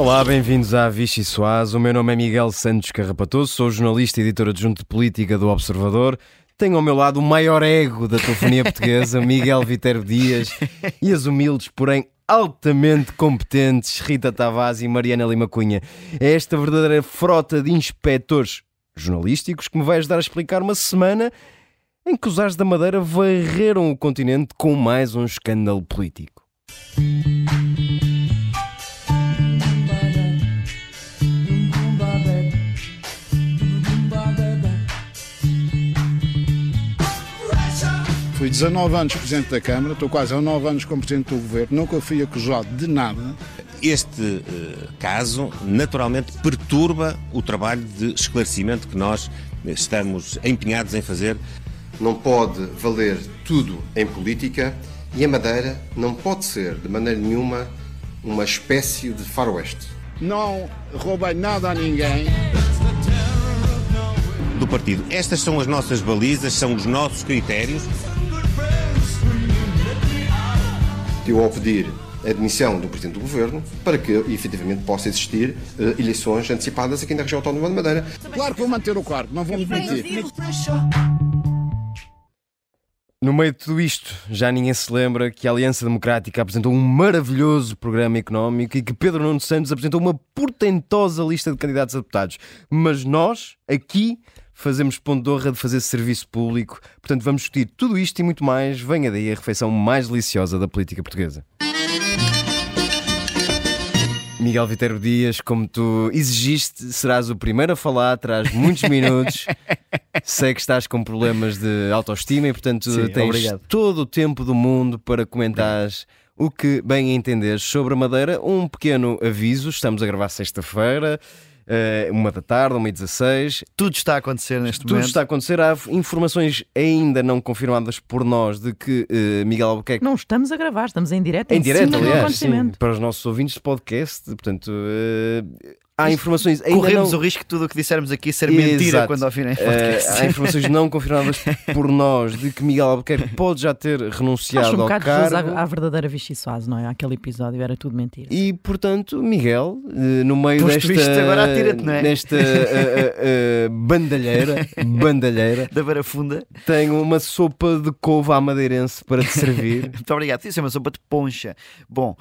Olá, bem-vindos à Vichy Soaz. O meu nome é Miguel Santos Carrapatoso, sou jornalista e editor adjunto de política do Observador. Tenho ao meu lado o maior ego da telefonia portuguesa, Miguel Viterbo Dias, e as humildes, porém altamente competentes Rita Tavares e Mariana Lima Cunha. É esta verdadeira frota de inspectores jornalísticos que me vai ajudar a explicar uma semana em que os Ares da Madeira varreram o continente com mais um escândalo político. Fui 19 anos Presidente da Câmara, estou quase há 9 anos como Presidente do Governo, nunca fui acusado de nada. Este uh, caso, naturalmente, perturba o trabalho de esclarecimento que nós estamos empenhados em fazer. Não pode valer tudo em política e a Madeira não pode ser, de maneira nenhuma, uma espécie de faroeste. Não roubei nada a ninguém. Do partido. Estas são as nossas balizas, são os nossos critérios. Eu ao pedir a admissão do Presidente do Governo para que efetivamente possa existir uh, eleições antecipadas aqui na região autónoma de Madeira. Claro que vou manter o quarto, não vou me mentir. No meio de tudo isto, já ninguém se lembra que a Aliança Democrática apresentou um maravilhoso programa económico e que Pedro Nuno Santos apresentou uma portentosa lista de candidatos a deputados. Mas nós, aqui, fazemos ponto de honra de fazer serviço público. Portanto, vamos discutir tudo isto e muito mais. Venha daí a refeição mais deliciosa da política portuguesa. Miguel Viterbo Dias, como tu exigiste, serás o primeiro a falar, terás muitos minutos. Sei que estás com problemas de autoestima e, portanto, Sim, tens obrigado. todo o tempo do mundo para comentares o que bem entenderes sobre a Madeira. Um pequeno aviso: estamos a gravar sexta-feira, uma da tarde, uma e 16. Tudo está a acontecer neste Tudo momento. está a acontecer. Há informações ainda não confirmadas por nós de que eh, Miguel Albuquerque Não estamos a gravar, estamos em direto. em direto, cima do aliás, sim, para os nossos ouvintes de podcast. Portanto, eh, há informações ainda Corremos não... o risco de tudo o que dissermos aqui ser mentira Exato. quando ouvirem o Eh, podcast. há informações não confirmadas por nós de que Miguel Albuquerque pode já ter renunciado Acho um ao bocado cargo. à, à verdadeira Vichy não é? Aquele episódio era tudo mentira. E portanto, Miguel, eh, no meio Posto desta, agora atira-te, não é? nesta eh, eh, bandalheira, bandalheira, Da barafunda. tenho uma sopa de couve à madeirense para te servir. Muito obrigado. Isso é uma sopa de poncha. Bom,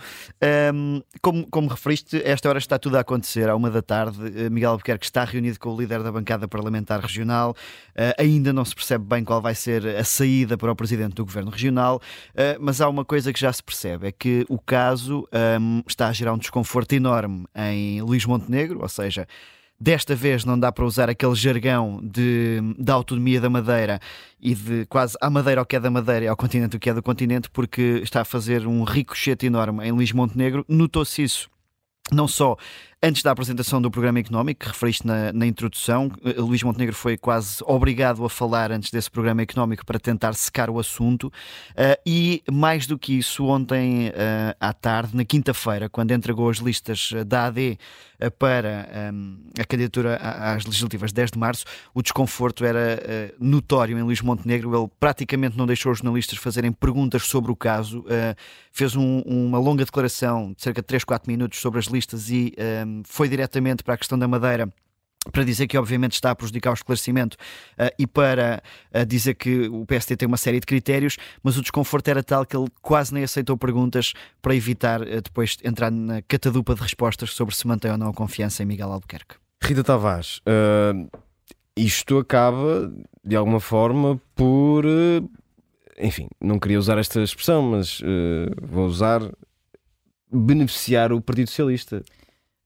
hum, como, como referiste, esta hora está tudo a acontecer. À uma da tarde, eh, Miguel Albuquerque está reunido com o líder da bancada parlamentar regional. Eh, ainda não se percebe bem qual vai ser a saída para o presidente do governo regional, eh, mas há uma coisa que já se percebe: é que o caso hum, está a gerar um desconforto enorme em Luís Montenegro, ou seja. Desta vez não dá para usar aquele jargão de, da autonomia da Madeira e de quase à Madeira ao que é da Madeira e ao continente o que é do continente, porque está a fazer um ricochete enorme em Luís Montenegro. Notou-se isso não só antes da apresentação do programa económico, que referiste na, na introdução, eh, Luís Montenegro foi quase obrigado a falar antes desse programa económico para tentar secar o assunto. eh, e mais do que isso, ontem eh, à tarde, na quinta-feira, quando entregou as listas da AD para ehm, a candidatura às legislativas 10 de março, o desconforto era eh, notório em Luís Montenegro. Ele praticamente não deixou os jornalistas fazerem perguntas sobre o caso, fez um- uma longa declaração de cerca de 3, 4 minutos sobre as listas e foi diretamente para a questão da Madeira. Para dizer que, obviamente, está a prejudicar o esclarecimento eh, e para eh, dizer que o PST tem uma série de critérios, mas o desconforto era tal que ele quase nem aceitou perguntas para evitar eh, depois entrar na catadupa de respostas sobre se mantém ou não a confiança em Miguel Albuquerque. Rita Tavares, isto acaba de alguma forma por. enfim, não queria usar esta expressão, mas vou usar. beneficiar o Partido Socialista.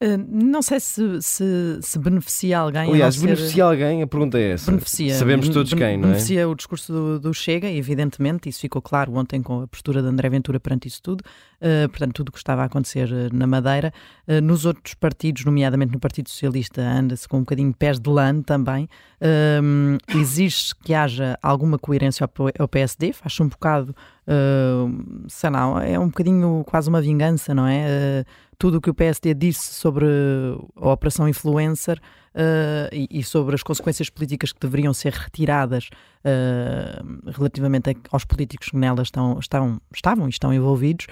Uh, não sei se, se, se beneficia alguém. Aliás, ser- beneficia alguém? A pergunta é essa. Beneficia. Sabemos todos Ben- quem, não é? Beneficia o discurso do, do Chega, evidentemente, isso ficou claro ontem com a postura de André Ventura perante isso tudo. Uh, portanto, tudo o que estava a acontecer uh, na Madeira. Uh, nos outros partidos, nomeadamente no Partido Socialista, anda-se com um bocadinho de pés de lã também. Um, Exige que haja alguma coerência ao, ao PSD, faz-se um bocado uh, sei lá, é um bocadinho quase uma vingança, não é? Uh, tudo o que o PSD disse sobre a Operação Influencer uh, e, e, sobre as consequências políticas que deveriam ser retiradas relativamente a, aos políticos que nelas estão, estão, estavam e estão envolvidos,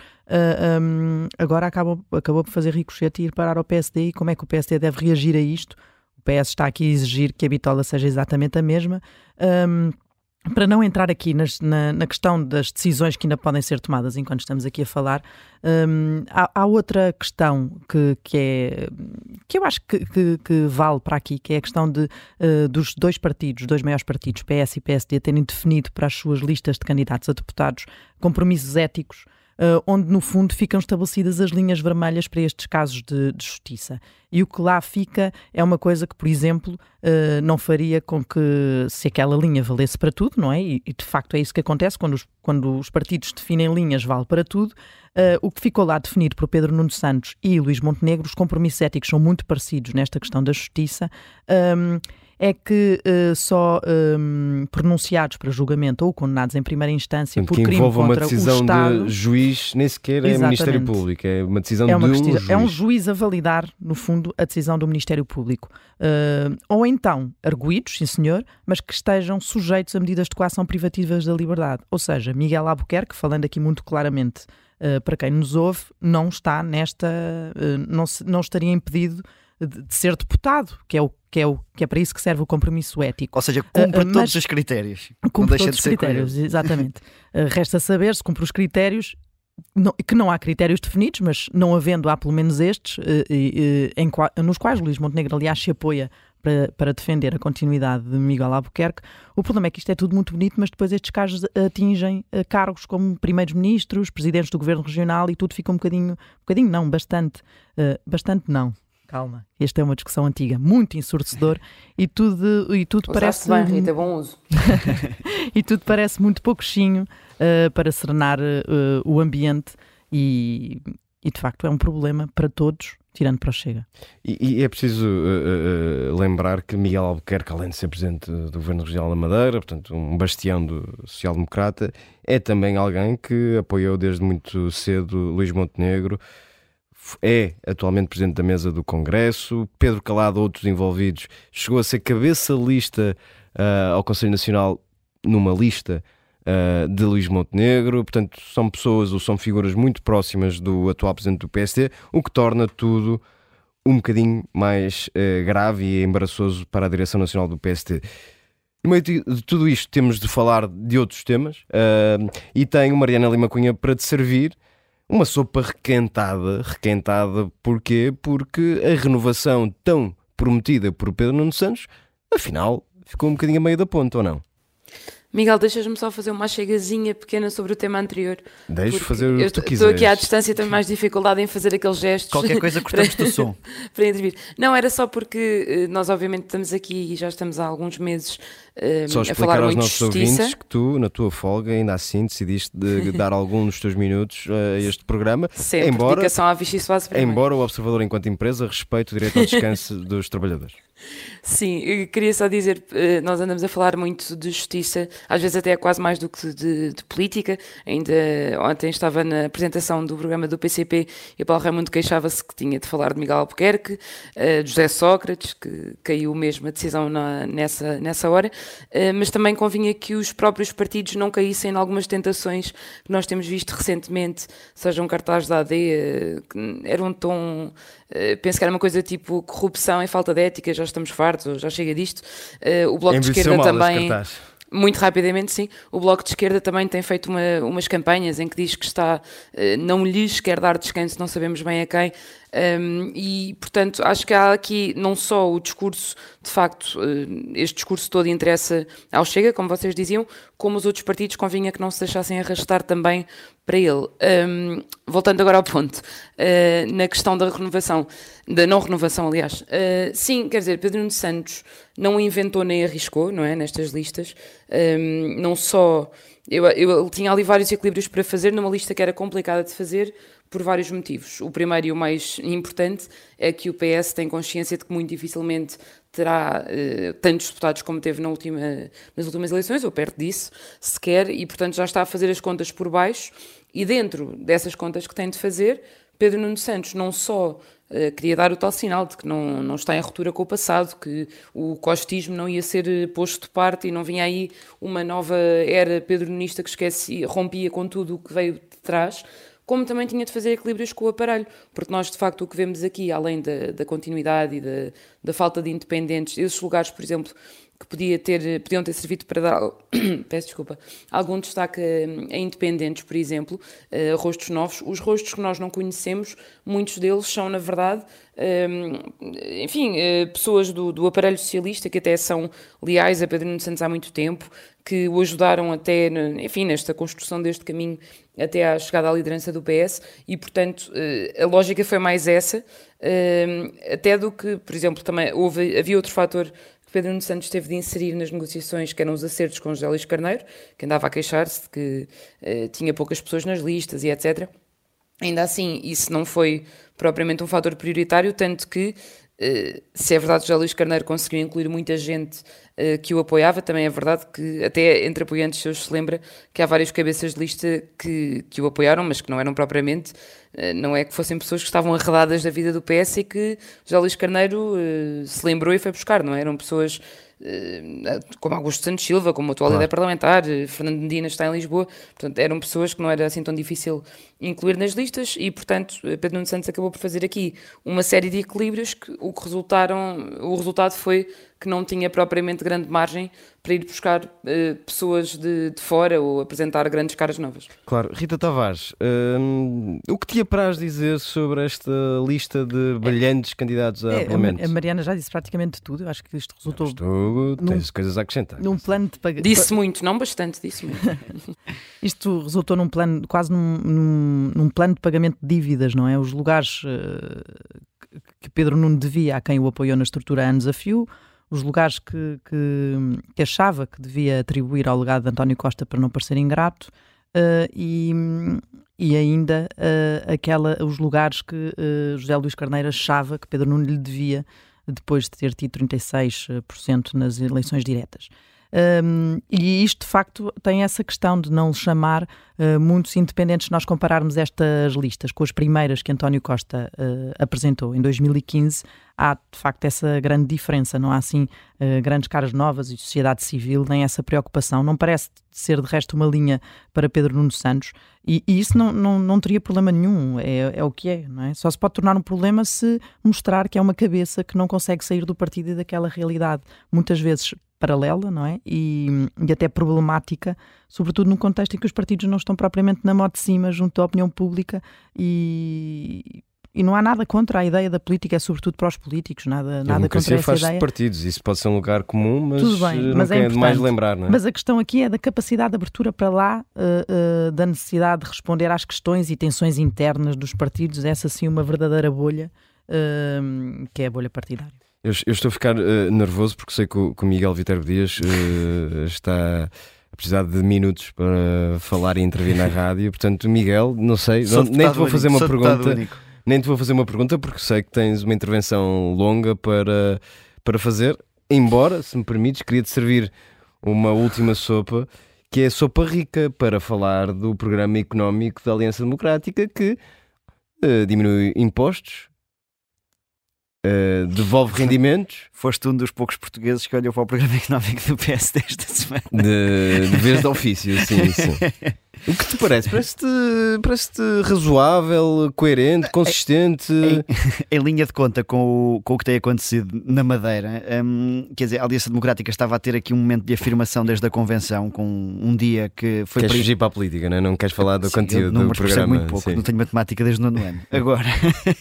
um, agora acabou, acabou por fazer ricochete e ir parar ao PSD e como é que o PSD deve reagir a isto? O PS está aqui a exigir que a bitola seja exatamente a mesma. Um, para não entrar aqui nas, na, na, questão das decisões que ainda podem ser tomadas enquanto estamos aqui a falar, hum, há, há, outra questão que, que, é, que eu acho que, que, que vale para aqui, que é a questão de, uh, dos dois partidos, dois maiores partidos, PS e PSD, terem definido para as suas listas de candidatos a deputados compromissos éticos uh, onde no fundo ficam estabelecidas as linhas vermelhas para estes casos de, de justiça. E o que lá fica é uma coisa que, por exemplo, uh, não faria com que, se aquela linha valesse para tudo, não é? E, e de facto é isso que acontece quando os, quando os partidos definem linhas, vale para tudo. Uh, o que ficou lá definido por Pedro Nuno Santos e Luís Montenegro, os compromissos éticos são muito parecidos nesta questão da justiça. Um, é que uh, só um, pronunciados para julgamento ou condenados em primeira instância por que crime contra uma decisão o Estado, de juiz, nem sequer é. Ministério Público, é uma decisão é uma de um juiz. É um juiz a validar, no fundo, a decisão do Ministério Público. Uh, ou então, arguídos, sim senhor, mas que estejam sujeitos a medidas de coação privativas da liberdade. Ou seja, Miguel Albuquerque, falando aqui muito claramente uh, para quem nos ouve, não está nesta. uh, não, se- não estaria impedido de, de ser deputado, que é, o, que, é o, que é para isso que serve o compromisso ético. Ou seja, cumpre Ah, ah, todos mas- os critérios. não Cumpre deixa todos de os critérios, curioso. exatamente. Uh, resta saber se cumpre os critérios, não- que não há critérios definidos, mas não havendo, há pelo menos estes, uh, uh, em nos quais Luís Montenegro, aliás, se apoia para, para defender a continuidade de Miguel Albuquerque. O problema é que isto é tudo muito bonito, mas depois estes casos atingem uh, cargos como primeiros-ministros, presidentes do governo regional e tudo fica um bocadinho, um bocadinho não, bastante, uh, bastante não. Calma, esta é uma discussão antiga, muito ensurdecedor e tudo, e tudo Usaste parece bem, Rita, bom uso. e tudo parece muito pouquinho uh, para serenar uh, o ambiente e, e de facto é um problema para todos, tirando para o Chega. E, e é preciso uh, uh, lembrar que Miguel Albuquerque, além de ser presidente do Governo Regional da Madeira, portanto um bastião do social-democrata, é também alguém que apoiou desde muito cedo Luís Montenegro, f- é atualmente presidente da mesa do Congresso, Pedro Calado, outros envolvidos, chegou a ser cabeça lista uh, ao Conselho Nacional numa lista uh, de Luís Montenegro, portanto são pessoas ou são figuras muito próximas do atual presidente do PSD, o que torna tudo um bocadinho mais eh, grave e embaraçoso para a direção nacional do PST. No meio de tudo isto, temos de falar de outros temas ah, e tenho Mariana Lima Cunha para te servir uma sopa requentada. Requentada porquê? Porque a renovação tão prometida por Pedro Nuno Santos, afinal, ficou um bocadinho a meio da ponta, ou não? Miguel, deixas-me só fazer uma chegazinha pequena sobre o tema anterior. Deixa porque fazer o que tu Estou quiseres. aqui à distância e tenho mais dificuldade em fazer aqueles gestos. Qualquer coisa cortamos do som. para intervir. Não, era só porque eh, nós obviamente estamos aqui e já estamos há alguns meses eh, Só a explicar falar aos nossos justiça. ouvintes que tu, na tua folga, ainda assim decidiste de dar algum dos teus minutos a este programa, Sempre, embora, dedicação à Vichy Soares primeiro. embora o Observador, enquanto empresa, respeite o direito ao descanso dos trabalhadores. Sim, queria só dizer, eh, nós andamos a falar muito de justiça, às vezes até quase mais do que de, de política. Ainda ontem estava na apresentação do programa do PCP e o Paulo Raimundo queixava-se que tinha de falar de Miguel Albuquerque, eh, de José Sócrates, que caiu mesmo a decisão na- nessa, nessa hora, eh, mas também convinha que os próprios partidos não caíssem em algumas tentações que nós temos visto recentemente, sejam cartazes da AD, eh, que era um tom, eh, penso que era uma coisa tipo corrupção e falta de ética, já estamos fartos, já chega disto. Eh, o Bloco de Esquerda também. cartaz. Muito rapidamente, sim. O Bloco de Esquerda também tem feito uma- umas campanhas em que diz que está, eh, não lhes quer dar descanso, não sabemos bem a quem. Um, e, portanto, acho que há aqui não só o discurso, de facto, eh, este discurso todo interessa ao Chega, como vocês diziam, como os outros partidos convinha que não se deixassem arrastar também para ele. Um, voltando agora ao ponto, eh, na questão da renovação, da não renovação, aliás. Eh, sim, quer dizer, Pedro Nuno Santos não inventou nem arriscou, não é, nestas listas. Um, não só... Eu, eu, ele tinha ali vários equilíbrios para fazer numa lista que era complicada de fazer, por vários motivos. O primeiro e o mais importante é que o PS tem consciência de que muito dificilmente terá eh, tantos deputados como teve na última, nas últimas eleições, ou perto disso, sequer, e portanto já está a fazer as contas por baixo. E dentro dessas contas que tem de fazer, Pedro Nuno Santos não só uh, queria dar o tal sinal de que não, não está em ruptura com o passado, que o costismo não ia ser eh, posto de parte e não vinha aí uma nova era pedronista que esquece, rompia com tudo o que veio de trás, como também tinha de fazer equilíbrios com o aparelho, porque nós de facto o que vemos aqui, além da, da continuidade e da, da falta de independentes, esses lugares, por exemplo, que podia ter, podiam ter servido para dar, peço desculpa, algum destaque a, independentes, por exemplo, a rostos novos. Os rostos que nós não conhecemos, muitos deles são, na verdade, enfim, uh, pessoas do, do aparelho socialista que até são leais a Pedro Santos há muito tempo, que o ajudaram até, enfim, nesta construção deste caminho até à chegada à liderança do PS e, portanto, uh, a lógica foi mais essa, uh, até do que, por exemplo, também houve, havia outro fator que Pedro Santos teve de inserir nas negociações, que eram os acertos com José Luís Carneiro, que andava a queixar-se de que uh, tinha poucas pessoas nas listas e etc. Ainda assim, isso não foi propriamente um fator prioritário, tanto que Uh, se é verdade que José Luís Carneiro conseguiu incluir muita gente uh, que o apoiava, também é verdade que até entre apoiantes seus se lembra que há várias cabeças de lista que, que o apoiaram, mas que não eram propriamente, não é que fossem pessoas que estavam arredadas da vida do PS e que José Luís Carneiro se lembrou e foi buscar, não é? eram pessoas eh, como Augusto Santos Silva, como o atual claro. líder parlamentar, eh, Fernando Medina está em Lisboa, portanto eram pessoas que não era assim tão difícil incluir nas listas e, portanto, eh, Pedro Nuno Santos acabou por fazer aqui uma série de equilíbrios que o que resultaram, o resultado foi que não tinha propriamente grande margem para ir buscar uh, pessoas de, de, fora ou apresentar grandes caras novas. Claro. Rita Tavares, hum, o que te apraz dizer sobre esta lista de brilhantes é, candidatos a é, Parlamento? A Mariana já disse praticamente tudo. Eu acho que isto resultou. Tu tens coisas a acrescentar. Num plano de pagamento. Disse muito, não bastante, disse muito. isto resultou num plano, quase num, num, num, plano de pagamento de dívidas, não é? Os lugares uh, que Pedro Nuno devia a quem o apoiou na estrutura anos a fio os lugares que, que, que, achava que devia atribuir ao legado de António Costa para não parecer ingrato uh, e, e ainda uh, aquela, os lugares que uh, José Luís Carneiro achava que Pedro Nuno lhe devia depois de ter tido 36% nas eleições diretas. Um, e isto, de facto, tem essa questão de não chamar uh, muitos independentes. Se nós compararmos estas listas com as primeiras que António Costa uh, apresentou em 2015, há de facto essa grande diferença. Não há assim uh, grandes caras novas e sociedade civil, nem essa preocupação. Não parece ser de resto uma linha para Pedro Nuno Santos. E, e isso não, não, não teria problema nenhum, é, é o que é, é? Só se pode tornar um problema se mostrar que é uma cabeça que não consegue sair do partido e daquela realidade. Muitas vezes paralela, não é? E, e, até problemática, sobretudo num contexto em que os partidos não estão propriamente na moda de cima junto à opinião pública e, e não há nada contra a ideia da política, é sobretudo para os políticos, nada, nada contra essa faz ideia. de partidos, isso pode ser um lugar comum, mas, Tudo bem, mas é, demais lembrar, não é? Mas a questão aqui é da capacidade de abertura para lá, uh, uh, da necessidade de responder às questões e tensões internas dos partidos, essa sim uma verdadeira bolha, uh, que é a bolha partidária. Eu, eu estou a ficar uh, nervoso porque sei que o, que o Miguel Viterbo Dias está a precisar de minutos para falar e intervir na rádio. Portanto, Miguel, não sei, não, nem te vou fazer uma pergunta. Nem te vou fazer uma pergunta porque sei que tens uma intervenção longa para, para fazer. Embora, se me permites, queria-te servir uma última sopa, que é a sopa rica, para falar do programa económico da Aliança Democrática que uh, diminui impostos, Uh, devolve rendimentos. Foste um dos poucos portugueses que olhou para o programa económico do PSD esta semana. De, de vez de ofício, sim, sim. O que te parece? Parece-te parece razoável, coerente, consistente? Em, em, linha de conta com o, com o que tem acontecido na Madeira, hum, quer dizer, a Aliança Democrática estava a ter aqui um momento de afirmação desde a convenção, com um dia que foi. Queres para... fugir para a política, não, é? não queres falar do sim, conteúdo do programa? muito pouco, sim. não tenho matemática desde o nono ano. Agora,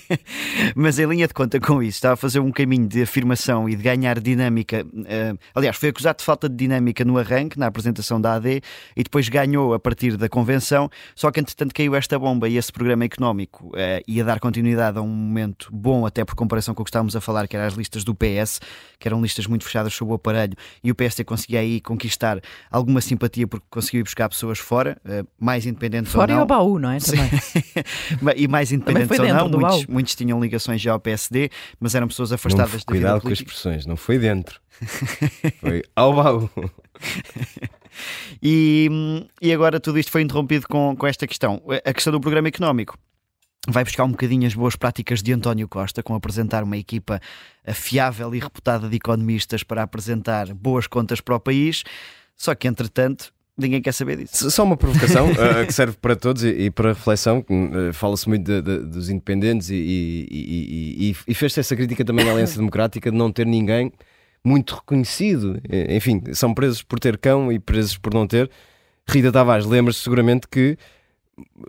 mas em linha de conta com isso, estava a fazer um caminho de afirmação e de ganhar dinâmica. Uh, aliás, foi acusado de falta de dinâmica no arranque, na apresentação da AD, e depois ganhou a partir da convenção, só que entretanto caiu esta bomba e esse programa económico eh, ia dar continuidade a um momento bom, até por comparação com o que estávamos a falar, que eram as listas do PS, que eram listas muito fechadas sob o aparelho, e o PSD conseguia aí conquistar alguma simpatia porque conseguiu ir buscar pessoas fora, eh, mais independentes Fora ou e não. ao baú, não é? Também. e mais independentes ou não, muitos, baú. muitos tinham ligações já ao PSD, mas eram pessoas Não, afastadas da vida cuidado com as expressões, não foi dentro. Foi ao baú. E, e agora tudo isto foi interrompido com, com esta questão. A questão do programa económico vai buscar um bocadinho as boas práticas de António Costa, com apresentar uma equipa fiável e reputada de economistas para apresentar boas contas para o país. Só que, entretanto, ninguém quer saber disso. Só uma provocação eh, que serve para todos e, e para reflexão. eh, Fala-se muito de- de- dos independentes e- e- e fez-se essa crítica também à Aliança Democrática de não ter ninguém muito reconhecido. Eh, Enfim, são presos por ter cão e presos por não ter. Rita Tavares lembra-se seguramente que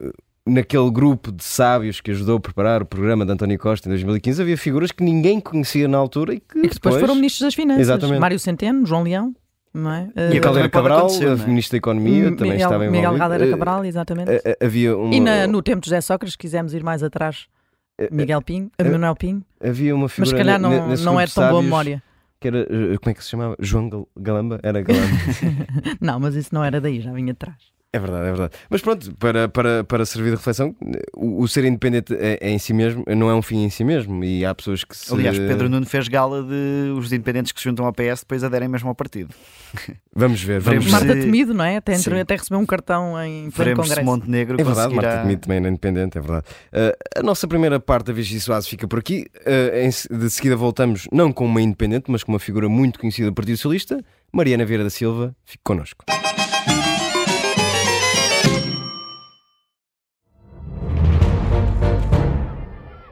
eh, naquele grupo de sábios que ajudou a preparar o programa de António Costa em 2015 havia figuras que ninguém conhecia na altura e que, E que depois foram ministros das Finanças. Exatamente. Mário Centeno, João Leão, não é? E Eh, agora Caldeira Cabral, a é? ministra da Economia, também Miguel, estava envolvido. Miguel Caldeira Eh, Cabral, exatamente. eh, eh, Havia uma, E na- no tempo de José Sócrates, se quisermos ir mais atrás, eh, Miguel Pinho, eh, Manuel Pinho, havia uma mas figura se calhar não, não é de tão boa memória. Que era, eh, como é que se chamava? João Gal- Galamba? Era Galamba. Não, mas isso não era daí, já vinha atrás. É verdade, é verdade. Mas pronto, para, para, para servir de reflexão, o, o ser independente é, é em si mesmo, não é um fim em si mesmo. E há pessoas que se. Aliás, Pedro Nuno fez gala de os independentes que se juntam ao PS depois aderem mesmo ao partido. Vamos ver, vamos ver. Marta Temido, não é? Até, entre- até recebeu um cartão em pleno se congresso. Montenegro É verdade, conseguirá... Marta Temido também era independente, é verdade. Eh, a nossa primeira parte da Vichy Soares fica por aqui. Eh, em de seguida voltamos, não com uma independente, mas com uma figura muito conhecida do Partido Socialista, Mariana Vieira da Silva. Fique connosco.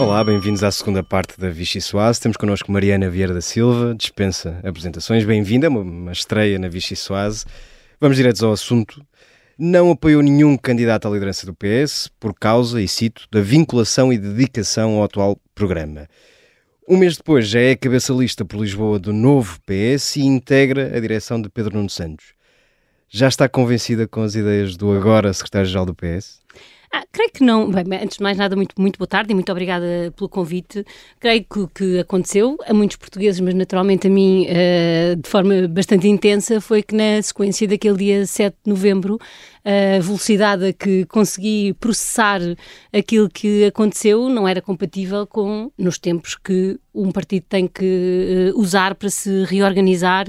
Olá, bem-vindos à segunda parte da Vichy Soares. Temos connosco Mariana Vieira da Silva, dispensa apresentações. Bem-vinda, uma, estreia na Vichy Soares. Vamos diretos ao assunto. Não apoiou nenhum candidato à liderança do PS por causa, e cito, da vinculação e dedicação ao atual programa. Um mês depois já é cabeça lista por Lisboa do novo PS e integra a direção de Pedro Nuno Santos. Já está convencida com as ideias do agora secretário-geral do PS? Ah, creio que não. Bem, antes de mais nada, muito, muito boa tarde e muito obrigada pelo convite. Creio que que aconteceu a muitos portugueses, mas naturalmente a mim eh, de forma bastante intensa, foi que na sequência daquele dia 7 de novembro, a velocidade a que consegui processar aquilo que aconteceu não era compatível com nos tempos que um partido tem que eh, usar para se reorganizar,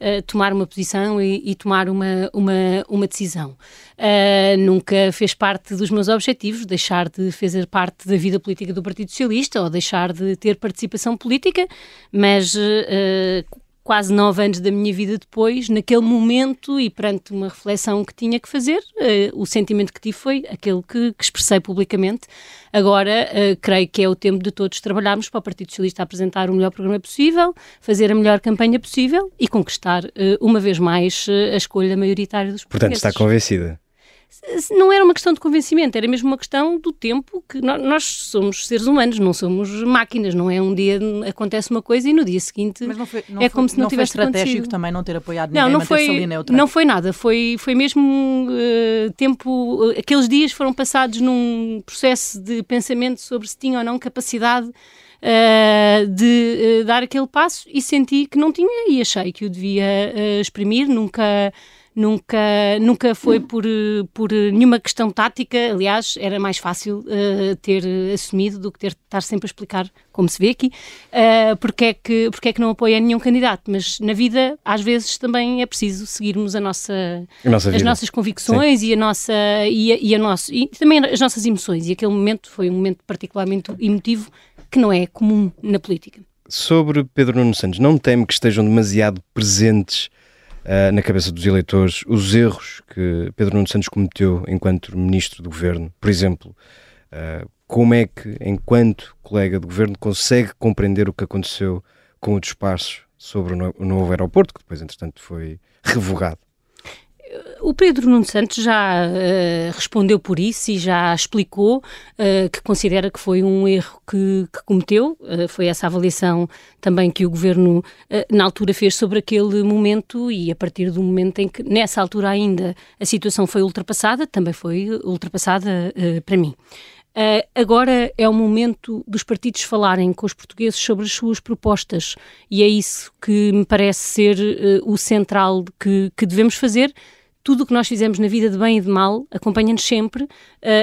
eh, tomar uma posição e, e tomar uma, uma, uma decisão. Uh, nunca fez parte dos meus objetivos deixar de fazer parte da vida política do Partido Socialista ou deixar de ter participação política, mas uh, quase nove anos da minha vida depois, naquele momento e perante uma reflexão que tinha que fazer, uh, o sentimento que tive foi aquele que, que expressei publicamente. Agora, uh, creio que é o tempo de todos trabalharmos para o Partido Socialista apresentar o melhor programa possível, fazer a melhor campanha possível e conquistar, uh, uma vez mais, a escolha maioritária dos Portanto, portugueses. está convencida? Não era uma questão de convencimento, era mesmo uma questão do tempo que nós, nós, somos seres humanos, não somos máquinas, não é um dia acontece uma coisa e no dia seguinte Mas não foi, não é foi, como se não, não tivesse foi estratégico acontecido. também não ter apoiado ninguém, Não, não foi, ali neutra. não foi nada, foi, foi mesmo uh, tempo, uh, aqueles dias foram passados num processo de pensamento sobre se tinha ou não capacidade uh, de dar aquele passo e senti que não tinha e achei que o devia exprimir, nunca nunca, nunca foi por, por nenhuma questão tática. Aliás, era mais fácil uh, ter assumido do que ter estar sempre a explicar, como se vê aqui, uh, porque, é que, porque é que não apoia nenhum candidato. Mas na vida, às vezes, também é preciso seguirmos a nossa, a nossa as nossas convicções Sim. e, a nossa, e, a, e, a nosso, e também as nossas emoções. E aquele momento foi um momento particularmente emotivo que não é comum na política. Sobre Pedro Nuno Santos, não teme que estejam demasiado presentes uh, na cabeça dos eleitores os erros que Pedro Nuno Santos cometeu enquanto ministro do governo. Por exemplo, uh, como é que, enquanto colega do governo, consegue compreender o que aconteceu com o despacho sobre o novo aeroporto, que depois, entretanto, foi revogado? O Pedro Nuno Santos já uh, respondeu por isso e já explicou uh, que considera que foi um erro que, que cometeu. Uh, foi essa avaliação também que o governo na altura fez sobre aquele momento e a partir do momento em que, nessa altura ainda, a situação foi ultrapassada, também foi ultrapassada para mim. Uh, agora é o momento dos partidos falarem com os portugueses sobre as suas propostas e é isso que me parece ser uh, o central que, que devemos fazer tudo o que nós fizemos na vida de bem e de mal acompanha-nos sempre uh,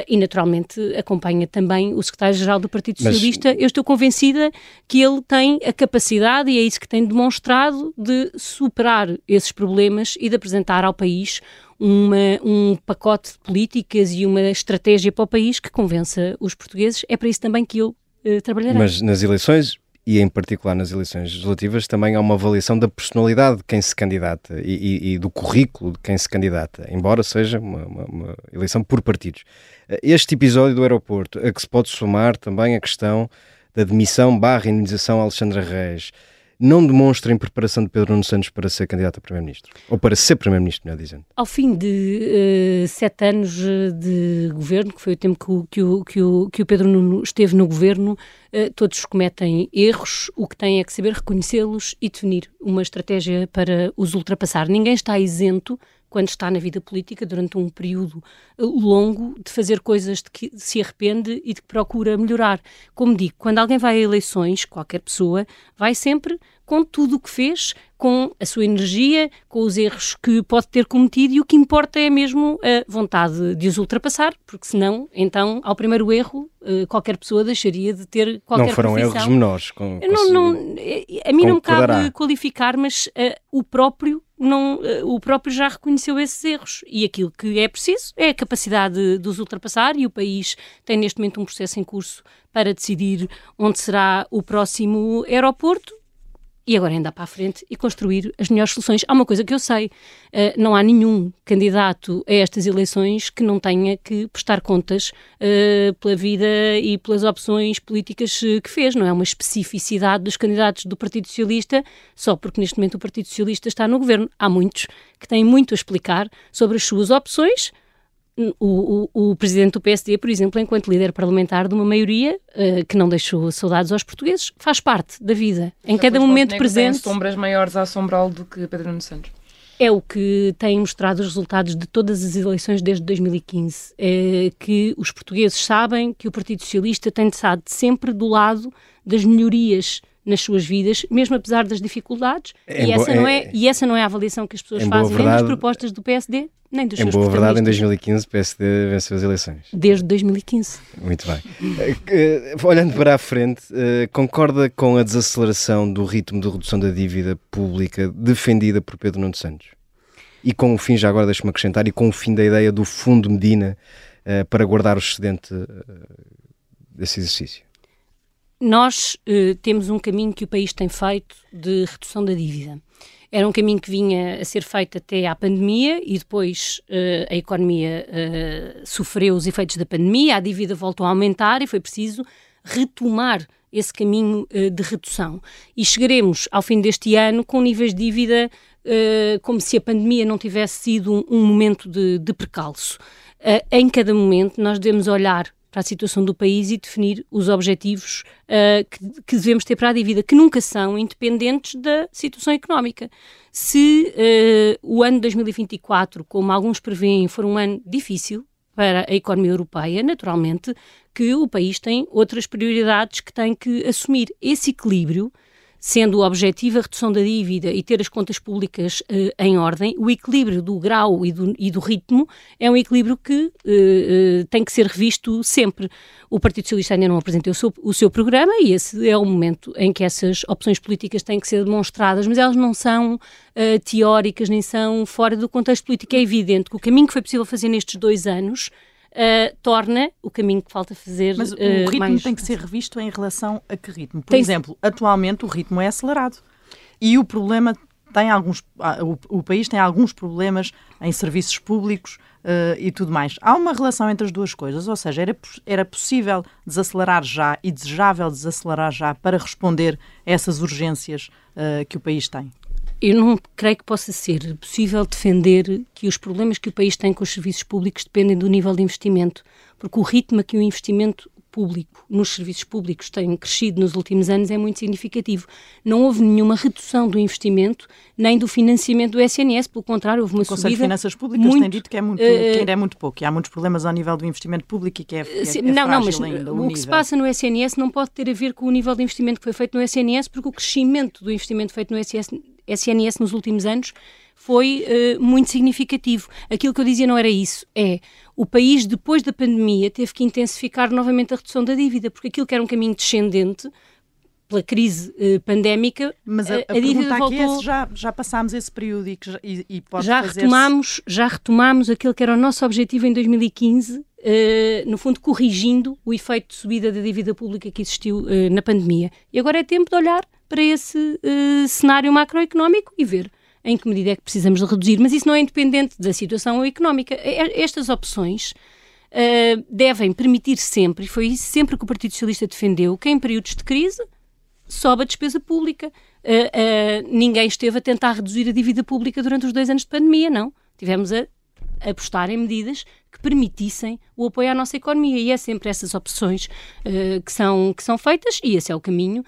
e, naturalmente, acompanha também o secretário-geral do Partido Socialista. Mas... Eu estou convencida que ele tem a capacidade, e é isso que tem demonstrado, de superar esses problemas e de apresentar ao país uma, um pacote de políticas e uma estratégia para o país que convença os portugueses. É para isso também que eu uh, trabalharei. Mas nas eleições e em particular nas eleições legislativas, também há uma avaliação da personalidade de quem se candidata e, e, e do currículo de quem se candidata, embora seja uma, uma, uma, eleição por partidos. Este episódio do aeroporto, a que se pode somar também a questão da demissão barra indenização Alexandra Reis, não demonstrem preparação de Pedro Nuno Santos para ser candidato a Primeiro-Ministro? Ou para ser Primeiro-Ministro, melhor dizendo? Ao fim de uh, sete anos eh, de governo, que foi o tempo que o, que o, que o, que o Pedro Nuno esteve no governo, uh, todos cometem erros, o que tem é que saber reconhecê-los e definir uma estratégia para os ultrapassar. Ninguém está isento quando está na vida política durante um período longo de fazer coisas de que se arrepende e de que procura melhorar. Como digo, quando alguém vai a eleições, qualquer pessoa vai sempre com tudo o que fez, com a sua energia, com os erros que pode ter cometido e o que importa é mesmo a vontade de os ultrapassar, porque senão, então, ao primeiro erro, eh, qualquer pessoa deixaria de ter qualquer Não foram profissão. erros menores. Com, com não, não, eh, a mim não me cabe qualificar, mas uh, o próprio não, uh, o próprio já reconheceu esses erros. E aquilo que é preciso é a capacidade de, de os ultrapassar e o país tem neste momento um processo em curso para decidir onde será o próximo aeroporto e agora é andar para a frente e construir as melhores soluções. Há uma coisa que eu sei: uh, não há nenhum candidato a estas eleições que não tenha que prestar contas uh, pela vida e pelas opções políticas eh, que fez. Não é uma especificidade dos candidatos do Partido Socialista só porque neste momento o Partido Socialista está no governo. Há muitos que têm muito a explicar sobre as suas opções o, o, o, presidente do PSD, por exemplo, enquanto líder parlamentar de uma maioria uh, que não deixou saudades aos portugueses, faz parte da vida. Em cada momento presente. Tem sombras maiores a assombrá-lo do que Pedro Nuno Santos. É o que tem mostrado os resultados de todas as eleições desde 2015. É que os portugueses sabem que o Partido Socialista tem estado sempre do lado das melhorias nas suas vidas, mesmo apesar das dificuldades. e, essa não é, e essa não é a avaliação que as pessoas fazem verdade, nem das propostas do PSD, nem dos em seus Em boa verdade, em 2015 o PSD venceu as eleições. Desde 2015. Muito bem. uh, olhando para a frente, uh, concorda com a desaceleração do ritmo de redução da dívida pública defendida por Pedro Nuno Santos? E com o fim, já agora deixe-me acrescentar, e com o fim da ideia do Fundo Medina para guardar o excedente desse exercício? Nós uh, temos um caminho que o país tem feito de redução da dívida. Era um caminho que vinha a ser feito até à pandemia e depois uh, a economia uh, sofreu os efeitos da pandemia, a dívida voltou a aumentar e foi preciso retomar esse caminho de redução. E chegaremos ao fim deste ano com níveis de dívida como se a pandemia não tivesse sido um, um momento de, de precalço. em cada momento nós devemos olhar para a situação do país e definir os objetivos uh, que, que, devemos ter para a dívida, que nunca são independentes da situação económica. Se uh, o ano 2024, como alguns preveem, for um ano difícil para a economia europeia, naturalmente que o país tem outras prioridades que tem que assumir. Esse equilíbrio sendo o objetivo a redução da dívida e ter as contas públicas uh, em ordem, o equilíbrio do grau e do, e do ritmo é um equilíbrio que uh, uh, tem que ser revisto sempre. O Partido Socialista ainda não apresentou o seu, o seu, programa e esse é o momento em que essas opções políticas têm que ser demonstradas, mas elas não são teóricas nem são fora do contexto político. É evidente que o caminho que foi possível fazer nestes dois anos uh, torna o caminho que falta fazer. Mas o uh, ritmo mais... tem que ser revisto em relação a que ritmo? Por tem exemplo, atualmente o ritmo é acelerado. E o problema tem alguns, o, o país tem alguns problemas em serviços públicos uh, e tudo mais. Há uma relação entre as duas coisas, ou seja, era, era possível desacelerar já e desejável desacelerar já para responder a essas urgências uh, que o país tem? Eu não creio que possa ser possível defender que os problemas que o país tem com os serviços públicos dependem do nível de investimento, porque o ritmo a que o investimento público nos serviços públicos tem crescido nos últimos anos é muito significativo. Não houve nenhuma redução do investimento nem do financiamento do SNS, pelo contrário, houve uma subida. O Conselho de Finanças Públicas muito, tem dito que, é muito, uh, que ainda é muito pouco, e há muitos problemas ao nível do investimento público e que é, que é, é Não, não, mas ainda, o, o que se passa no SNS não pode ter a ver com o nível de investimento que foi feito no SNS, porque o crescimento do investimento feito no SNS, SNS nos últimos anos foi uh, muito significativo. Aquilo que eu dizia não era isso, é o país, depois da pandemia, teve que intensificar novamente a redução da dívida, porque aquilo que era um caminho descendente pela crise uh, pandémica, mas a, a, a dívida voltou... É se já, já passámos esse período e, que e, e pode já retomamos já retomamos aquele que era o nosso objetivo em 2015, uh, eh, no fundo corrigindo o efeito de subida da dívida pública que existiu na pandemia. E agora é tempo de olhar para esse cenário macroeconómico e ver em que medida é que precisamos de reduzir, mas isso não é independente da situação económica. Estas opções uh, devem permitir sempre, e foi isso sempre que o Partido Socialista defendeu, que em períodos de crise sobe a despesa pública. Uh, uh, ninguém esteve a tentar reduzir a dívida pública durante os dois anos de pandemia, não. Tivemos a apostar em medidas que permitissem o apoio à nossa economia. E é sempre essas opções uh, que, são, que são feitas, e esse é o caminho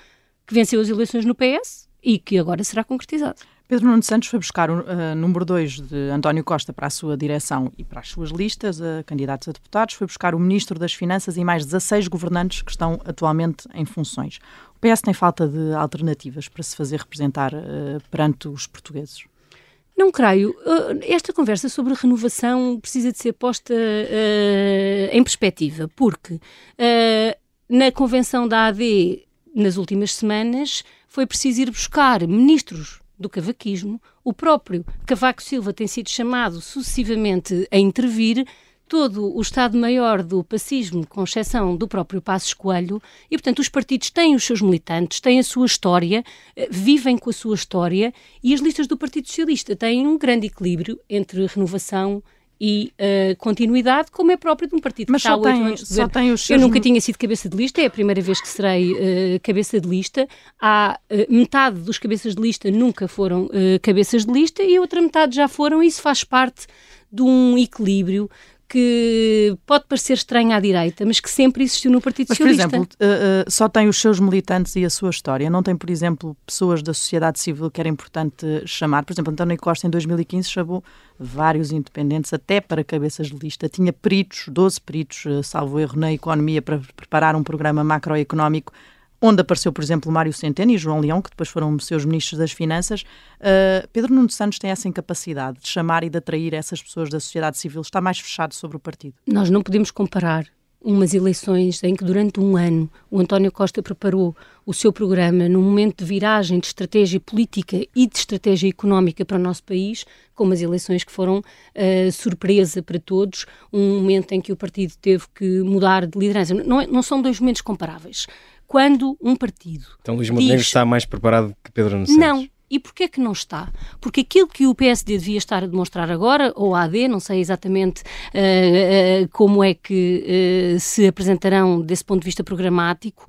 que venceu as eleições no PS e que agora será concretizado. Pedro Nuno Santos foi buscar o uh, número 2 de António Costa para a sua direção e para as suas listas, uh, candidatos a deputados, foi buscar o Ministro das Finanças e mais 16 governantes que estão atualmente em funções. O PS tem falta de alternativas para se fazer representar uh, perante os portugueses? Não creio. Esta conversa sobre renovação precisa de ser posta em perspectiva, porque na convenção da AD, nas últimas semanas, foi preciso ir buscar ministros do cavaquismo. O próprio Cavaco Silva tem sido chamado sucessivamente a intervir. Todo o Estado-Maior do pacismo, com exceção do próprio Passos Coelho, e, portanto, os partidos têm os seus militantes, têm a sua história, eh, vivem com a sua história, e as listas do Partido Socialista têm um grande equilíbrio entre renovação e uh, continuidade, como é próprio de um partido Mas que está há oito anos de só tem os seus... Eu nunca tinha sido cabeça de lista, é a primeira vez que serei uh, cabeça de lista. Há uh, metade dos cabeças de lista nunca foram cabeças de lista e a outra metade já foram, e isso faz parte de um equilíbrio que pode parecer estranha à direita, mas que sempre existiu no Partido mas, Socialista. Por exemplo, uh, uh, só tem os seus militantes e a sua história. Não tem, por exemplo, pessoas da sociedade civil que era importante chamar. Por exemplo, António Costa, em 2015, chamou vários independentes, até para cabeças de lista. Tinha peritos, 12 peritos, uh, salvo erro, na economia, para preparar um programa macroeconómico onde apareceu, por exemplo, Mário Centeno e João Leão, que depois foram seus ministros das Finanças. Uh, Pedro Nuno Santos tem essa incapacidade de chamar e de atrair essas pessoas da sociedade civil. Está mais fechado sobre o partido. Nós não podemos comparar umas eleições em que durante um ano o António Costa preparou o seu programa num momento de viragem de estratégia política e de estratégia económica para o nosso país, com umas eleições que foram uh, surpresa para todos, um momento em que o partido teve que mudar de liderança. Não, é, não são dois momentos comparáveis quando um partido. Então Luís Montenegro diz... está mais preparado que Pedro Santos. Não. E porquê que não está? Porque aquilo que o PSD devia estar a demonstrar agora, ou a AD, não sei exatamente uh, uh, como é que uh, se apresentarão desse ponto de vista programático,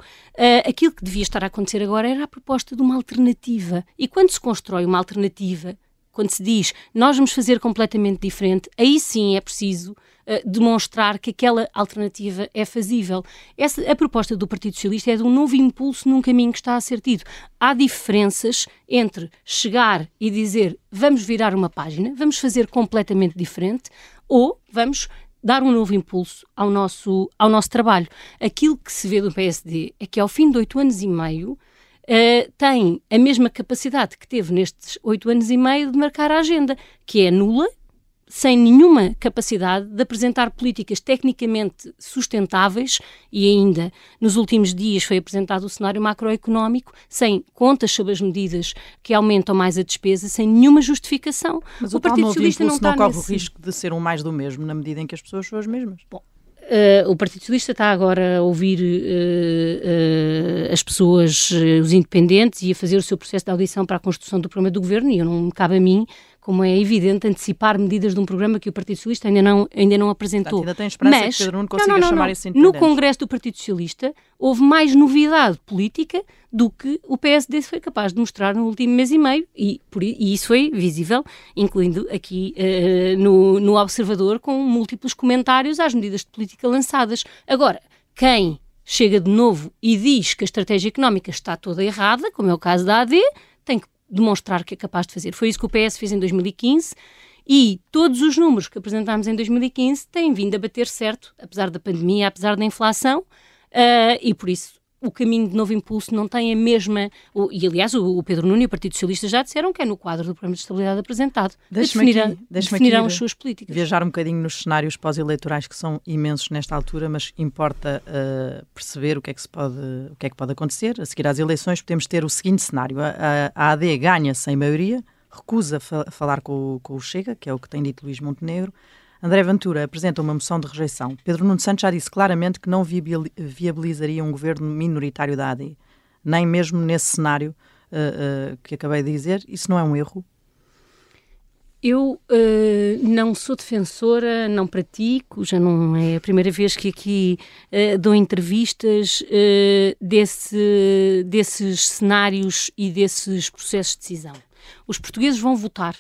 aquilo que devia estar a acontecer agora era a proposta de uma alternativa. E quando se constrói uma alternativa, quando se diz nós vamos fazer completamente diferente, aí sim é preciso uh, demonstrar que aquela alternativa é fazível. Essa, a proposta do Partido Socialista é de um novo impulso num caminho que está a ser tido. Há diferenças entre chegar e dizer vamos virar uma página, vamos fazer completamente diferente, ou vamos dar um novo impulso ao nosso, ao nosso trabalho. Aquilo que se vê do PSD é que ao fim de oito anos e meio uh, tem a mesma capacidade que teve nestes oito anos e meio de marcar a agenda, que é nula, sem nenhuma capacidade de apresentar políticas tecnicamente sustentáveis e ainda nos últimos dias foi apresentado o cenário macroeconómico sem contas sobre as medidas que aumentam mais a despesa, sem nenhuma justificação. Mas o, o Partido Socialista não, não corre nesse... o risco de ser um mais do mesmo na medida em que as pessoas são as mesmas. Bom, uh, o Partido Socialista está agora a ouvir uh, as pessoas, os independentes, e a fazer o seu processo de audição para a construção do programa do governo, e eu não me cabe a mim como é evidente, antecipar medidas de um programa que o Partido Socialista ainda não, ainda não apresentou. Portanto, ainda tem esperança Mas, que Pedro Nuno consiga não, não, não, chamar esse No Congresso do Partido Socialista houve mais novidade política do que o PSD foi capaz de mostrar no último mês e meio, e, por, e isso foi visível, incluindo aqui uh, no, no Observador, com múltiplos comentários às medidas de política lançadas. Agora, quem chega de novo e diz que a estratégia económica está toda errada, como é o caso da AD, demonstrar que é capaz de fazer. Foi isso que o PS fez em 2015 e todos os números que apresentámos em 2015 têm vindo a bater certo, apesar da pandemia, apesar da inflação, uh, e por isso o caminho de novo impulso não tem a mesma. E aliás, o, Pedro Nuno e o Partido Socialista já disseram que é no quadro do Programa de Estabilidade apresentado. Definirão, definirão as suas políticas. Viajar um bocadinho nos cenários pós-eleitorais que são imensos nesta altura, mas importa uh, perceber o que, é que se pode, o que é que pode acontecer. A seguir às eleições, podemos ter o seguinte cenário: a, a AD ganha sem maioria, recusa fa falar com, com o Chega, que é o que tem dito Luís Montenegro André Ventura apresenta uma moção de rejeição. Pedro Nuno Santos já disse claramente que não viabilizaria um governo minoritário da AD. Nem mesmo nesse cenário uh, uh, que acabei de dizer. Isso não é um erro? Eu uh, não sou defensora, não pratico, já não é a primeira vez que aqui uh, dou entrevistas uh, desse, desses cenários e desses processos de decisão. Os portugueses vão votar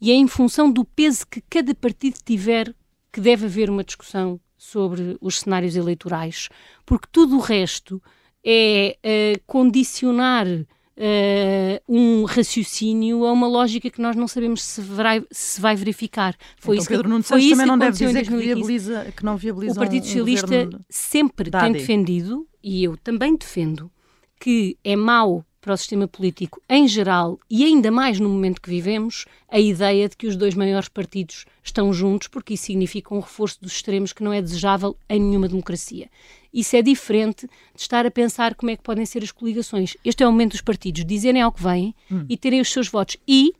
e é em função do peso que cada partido tiver que deve haver uma discussão sobre os cenários eleitorais, porque tudo o resto é uh, condicionar uh, um raciocínio a uma lógica que nós não sabemos se vai, se vai verificar. Foi então, isso Pedro Nuno Santos também não deve dizer que, viabiliza, que não viabiliza O Partido um, Socialista sempre tem defendido, e eu também defendo, que é mau para o sistema político em geral e ainda mais no momento que vivemos, a ideia de que os dois maiores partidos estão juntos, porque isso significa um reforço dos extremos que não é desejável em nenhuma democracia. Isso é diferente de estar a pensar como é que podem ser as coligações. Este é o momento dos partidos dizerem ao que vêm hum. e terem os seus votos. E,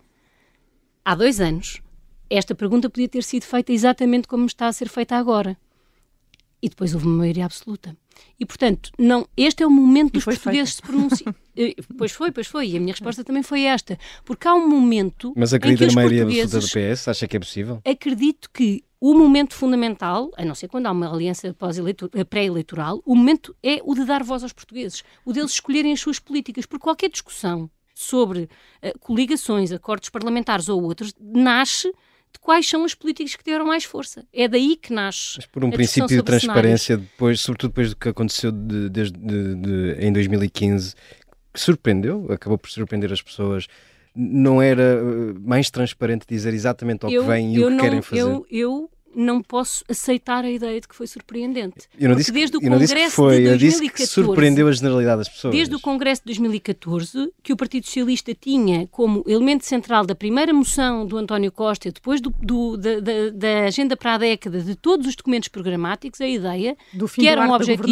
há dois anos, esta pergunta podia ter sido feita exatamente como está a ser feita agora. E depois houve uma maioria absoluta. E, portanto, não, este é o momento dos portugueses se pronunciar. Eh, pois foi, pois foi. E a minha resposta também foi esta. Porque há um momento. Mas acredita na maioria absoluta do PS? Acha que é possível? Acredito que o momento fundamental, a não ser quando há uma aliança eh, pré-eleitoral, o momento é o de dar voz aos portugueses, o deles escolherem as suas políticas. Porque qualquer discussão sobre uh, coligações, acordos parlamentares ou outros, nasce de quais são as políticas que deram mais força. É daí que nasce. Mas por um princípio de transparência, depois, sobretudo depois do que aconteceu de, de, de, em 2015, que surpreendeu, acabou por surpreender as pessoas. Não era eh, mais transparente dizer exatamente ao eu, que vem e o que não, querem fazer? Eu, eu não posso aceitar a ideia de que foi surpreendente. Eu não disse, desde o Congresso disse que foi, de 2014, eu disse que surpreendeu a generalidade das pessoas. Desde o Congresso de 2014, que o Partido Socialista tinha como elemento central da primeira moção do António Costa, depois do, do, da, da, da, agenda para a década, de todos os documentos programáticos, a ideia do que era um objetivo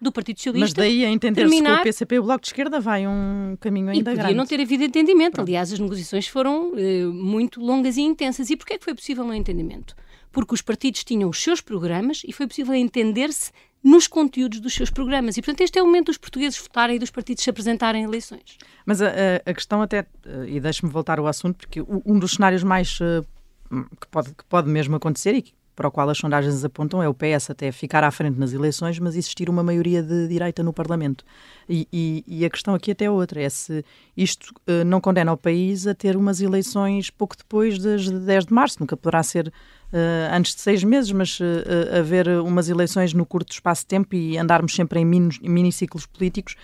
do Partido Socialista. Mas daí a entender-se que o PCP e o Bloco de Esquerda vai um caminho ainda e podia grande. não ter havido entendimento. Pronto. Aliás, as negociações foram eh, muito longas e intensas. E porquê é que foi possível um entendimento? Porque os partidos tinham os seus programas e foi possível entender-se nos conteúdos dos seus programas. E, portanto, este é o momento dos portugueses votarem e dos partidos se apresentarem em eleições. Mas a, a questão até, e deixe-me voltar ao assunto, porque um dos cenários mais que, pode, que pode mesmo acontecer e para o qual as sondagens apontam é o PS até ficar à frente nas eleições, mas existir uma maioria de direita no Parlamento. E, e, e a questão aqui até é outra, é se isto não condena o país a ter umas eleições pouco depois das 10 de março, nunca poderá ser antes de seis meses, mas uh, haver umas eleições no curto espaço de tempo e andarmos sempre em, mini, em miniciclos políticos.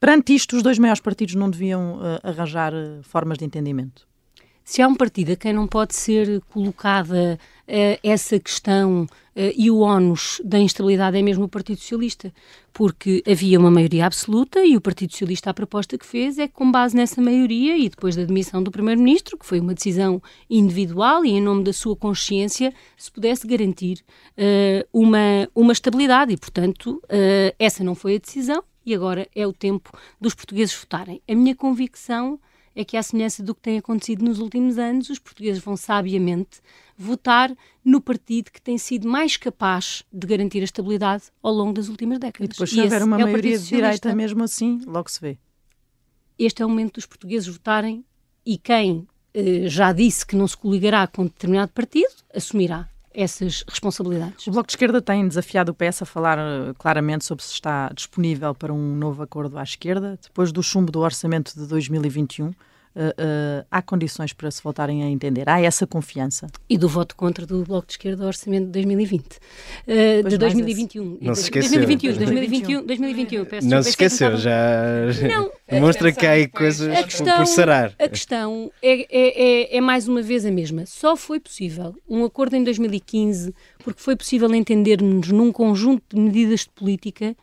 Perante isto, os dois maiores partidos não deviam arranjar formas de entendimento? Se há um partido a quem não pode ser colocada essa questão uh, e o ónus da instabilidade é mesmo o Partido Socialista, porque havia uma maioria absoluta e o Partido Socialista a proposta que fez é que com base nessa maioria e depois da demissão do Primeiro-Ministro, que foi uma decisão individual e em nome da sua consciência, se pudesse garantir uh, uma, uma estabilidade e, portanto, essa não foi a decisão e agora é o tempo dos portugueses votarem. A minha convicção é que, à semelhança do que tem acontecido nos últimos anos, os portugueses vão sabiamente votar no partido que tem sido mais capaz de garantir a estabilidade ao longo das últimas décadas. E depois, se houver uma é maioria de direita, mesmo assim, logo se vê. Este é o momento dos portugueses votarem e quem eh, já disse que não se coligará com determinado partido assumirá essas responsabilidades. O Bloco de Esquerda tem desafiado o PS a falar uh, claramente sobre se está disponível para um novo acordo à esquerda, depois do chumbo do orçamento de 2021. Uh, uh, há condições para se voltarem a entender? Há essa confiança? E do voto contra do Bloco de Esquerda ao Orçamento de 2020. Uh, de 2021. Não se esqueceu. 2021, 2021, 2021. Peço, não se esqueceu, já não, demonstra que há aí coisas questão, por sarar. A questão é, é, é, é mais uma vez a mesma. Só foi possível um acordo em 2015 porque foi possível entendermos num conjunto de medidas de política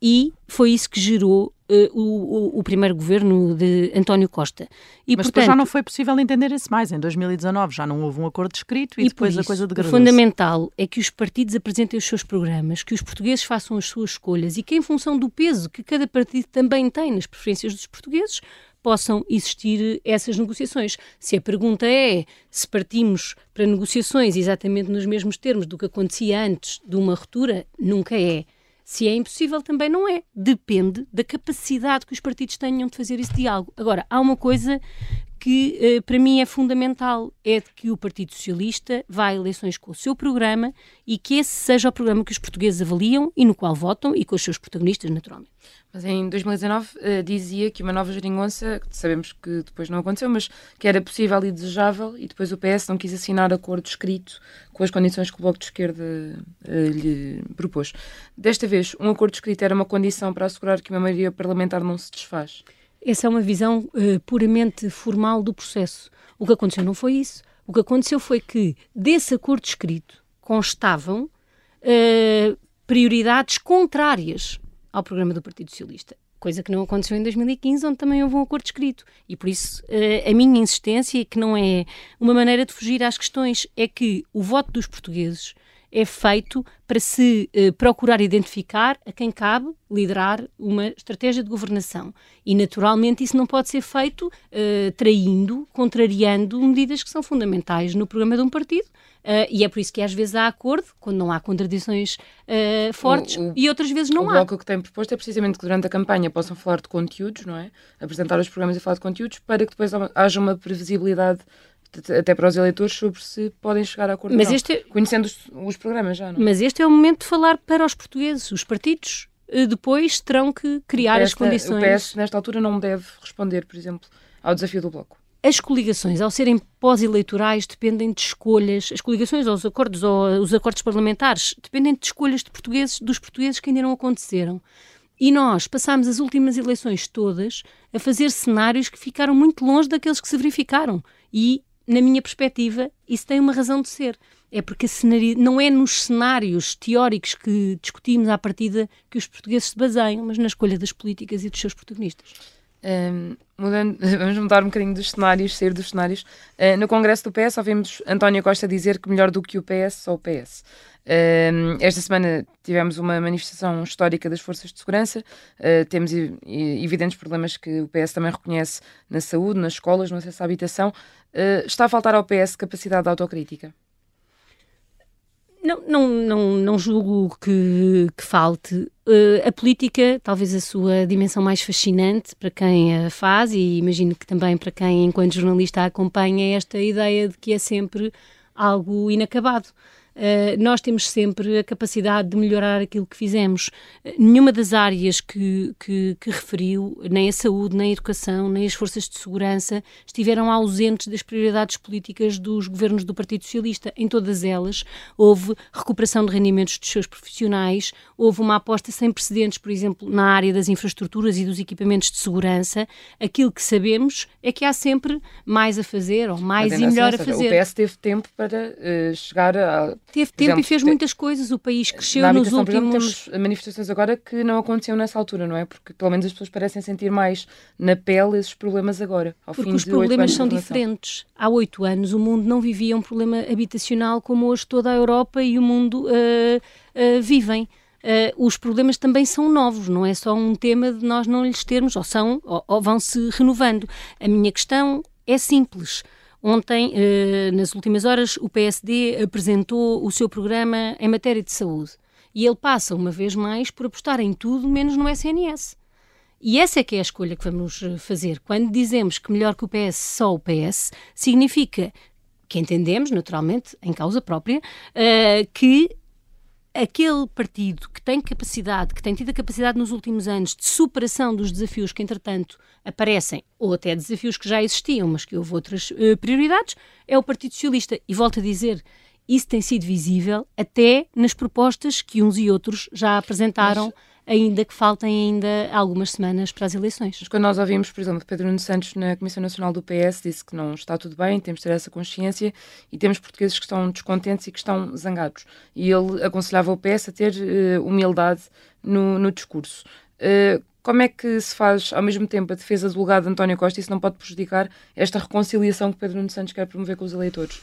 e foi isso que gerou uh, o, o, primeiro governo de António Costa. E, Mas portanto, depois já não foi possível entender-se mais. Em 2019 já não houve um acordo escrito e, e depois isso, a coisa degradou O fundamental é que os partidos apresentem os seus programas, que os portugueses façam as suas escolhas e que, em função do peso que cada partido também tem nas preferências dos portugueses, possam existir essas negociações. Se a pergunta é se partimos para negociações exatamente nos mesmos termos do que acontecia antes de uma ruptura, nunca é. Se é impossível, também não é. Depende da capacidade que os partidos tenham de fazer esse diálogo. Agora, há uma coisa que eh, para mim é fundamental, é de que o Partido Socialista vá a eleições com o seu programa e que esse seja o programa que os portugueses avaliam e no qual votam e com os seus protagonistas, naturalmente. Mas em 2019 uh, dizia que uma nova geringonça, sabemos que depois não aconteceu, mas que era possível e desejável, e depois o PS não quis assinar acordo escrito com as condições que o Bloco de Esquerda uh, lhe propôs. Desta vez, um acordo escrito era uma condição para assegurar que uma maioria parlamentar não se desfaz? Essa é uma visão uh, puramente formal do processo. O que aconteceu não foi isso. O que aconteceu foi que desse acordo escrito constavam prioridades contrárias ao programa do Partido Socialista. Coisa que não aconteceu em 2015, onde também houve um acordo escrito. E por isso uh, a minha insistência, que não é uma maneira de fugir às questões, é que o voto dos portugueses é feito para se uh, procurar identificar a quem cabe liderar uma estratégia de governação. E, naturalmente, isso não pode ser feito uh, traindo, contrariando medidas que são fundamentais no programa de um partido. Uh, e é por isso que às vezes há acordo, quando não há contradições fortes, o, o, e outras vezes não o há. O bloco que tem proposto é precisamente que durante a campanha possam falar de conteúdos, não é? Apresentar os programas e falar de conteúdos, para que depois haja uma previsibilidade até para os eleitores sobre se podem chegar a acordo mas este... É- conhecendo os, os, programas já, não? É? Mas este é o momento de falar para os portugueses. Os partidos eh, depois terão que criar as condições. O PS, nesta altura, não deve responder, por exemplo, ao desafio do Bloco. As coligações, ao serem pós-eleitorais, dependem de escolhas. As coligações ou os acordos ou os acordos parlamentares dependem de escolhas de portugueses, dos portugueses que ainda não aconteceram. E nós passámos as últimas eleições todas a fazer cenários que ficaram muito longe daqueles que se verificaram. E na minha perspectiva, isso tem uma razão de ser. É porque não é nos cenários teóricos que discutimos à partida que os portugueses se baseiam, mas na escolha das políticas e dos seus protagonistas. Um, mudando, vamos mudar um bocadinho dos cenários, sair dos cenários. Uh, no Congresso do PS, ouvimos António Costa dizer que melhor do que o PS, só o PS. Esta semana tivemos uma manifestação histórica das forças de segurança. Uh, temos evidentes problemas que o PS também reconhece na saúde, nas escolas, no acesso à habitação. Uh, está a faltar ao PS capacidade de autocrítica? Não, não, não, não julgo que, que falte. Uh, a política, talvez a sua dimensão mais fascinante para quem a faz, e imagino que também para quem, enquanto jornalista, a acompanha, é esta ideia de que é sempre algo inacabado. Uh, nós temos sempre a capacidade de melhorar aquilo que fizemos. Uh, nenhuma das áreas que, que, que, referiu, nem a saúde, nem a educação, nem as forças de segurança, estiveram ausentes das prioridades políticas dos governos do Partido Socialista. Em todas elas houve recuperação de rendimentos dos seus profissionais, houve uma aposta sem precedentes, por exemplo, na área das infraestruturas e dos equipamentos de segurança. Aquilo que sabemos é que há sempre mais a fazer, ou mais e melhor a fazer. O PS teve tempo para uh, chegar a Teve tempo exemplo, e fez muitas coisas. O país cresceu nos últimos... Exemplo, temos manifestações agora que não aconteciam nessa altura, não é? Porque pelo menos as pessoas parecem sentir mais na pele esses problemas agora. Porque os problemas são diferentes. Há oito anos o mundo não vivia um problema habitacional como hoje toda a Europa e o mundo uh, uh, vivem. os problemas também são novos, não é só um tema de nós não lhes termos, ou são, ou, ou vão se renovando. A minha questão é simples. Ontem, nas últimas horas, o PSD apresentou o seu programa em matéria de saúde. E ele passa, uma vez mais, por apostar em tudo menos no SNS. E essa é que é a escolha que vamos fazer. Quando dizemos que melhor que o PS, só o PS, significa que entendemos, naturalmente, em causa própria, uh, que aquele partido que tem capacidade, que tem tido a capacidade nos últimos anos de superação dos desafios que, entretanto, aparecem, ou até desafios que já existiam, mas que houve outras uh, prioridades, é o Partido Socialista. E volto a dizer, isso tem sido visível até nas propostas que uns e outros já apresentaram. Mas ainda que faltem ainda algumas semanas para as eleições. Mas quando nós ouvimos, por exemplo, Pedro Nuno Santos na Comissão Nacional do PS, disse que não está tudo bem, temos de ter essa consciência e temos portugueses que estão descontentes e que estão zangados. E ele aconselhava o PS a ter uh, humildade no, no discurso. Uh, como é que se faz, ao mesmo tempo, a defesa do legado de António Costa e isso não pode prejudicar esta reconciliação que Pedro Nuno Santos quer promover com os eleitores?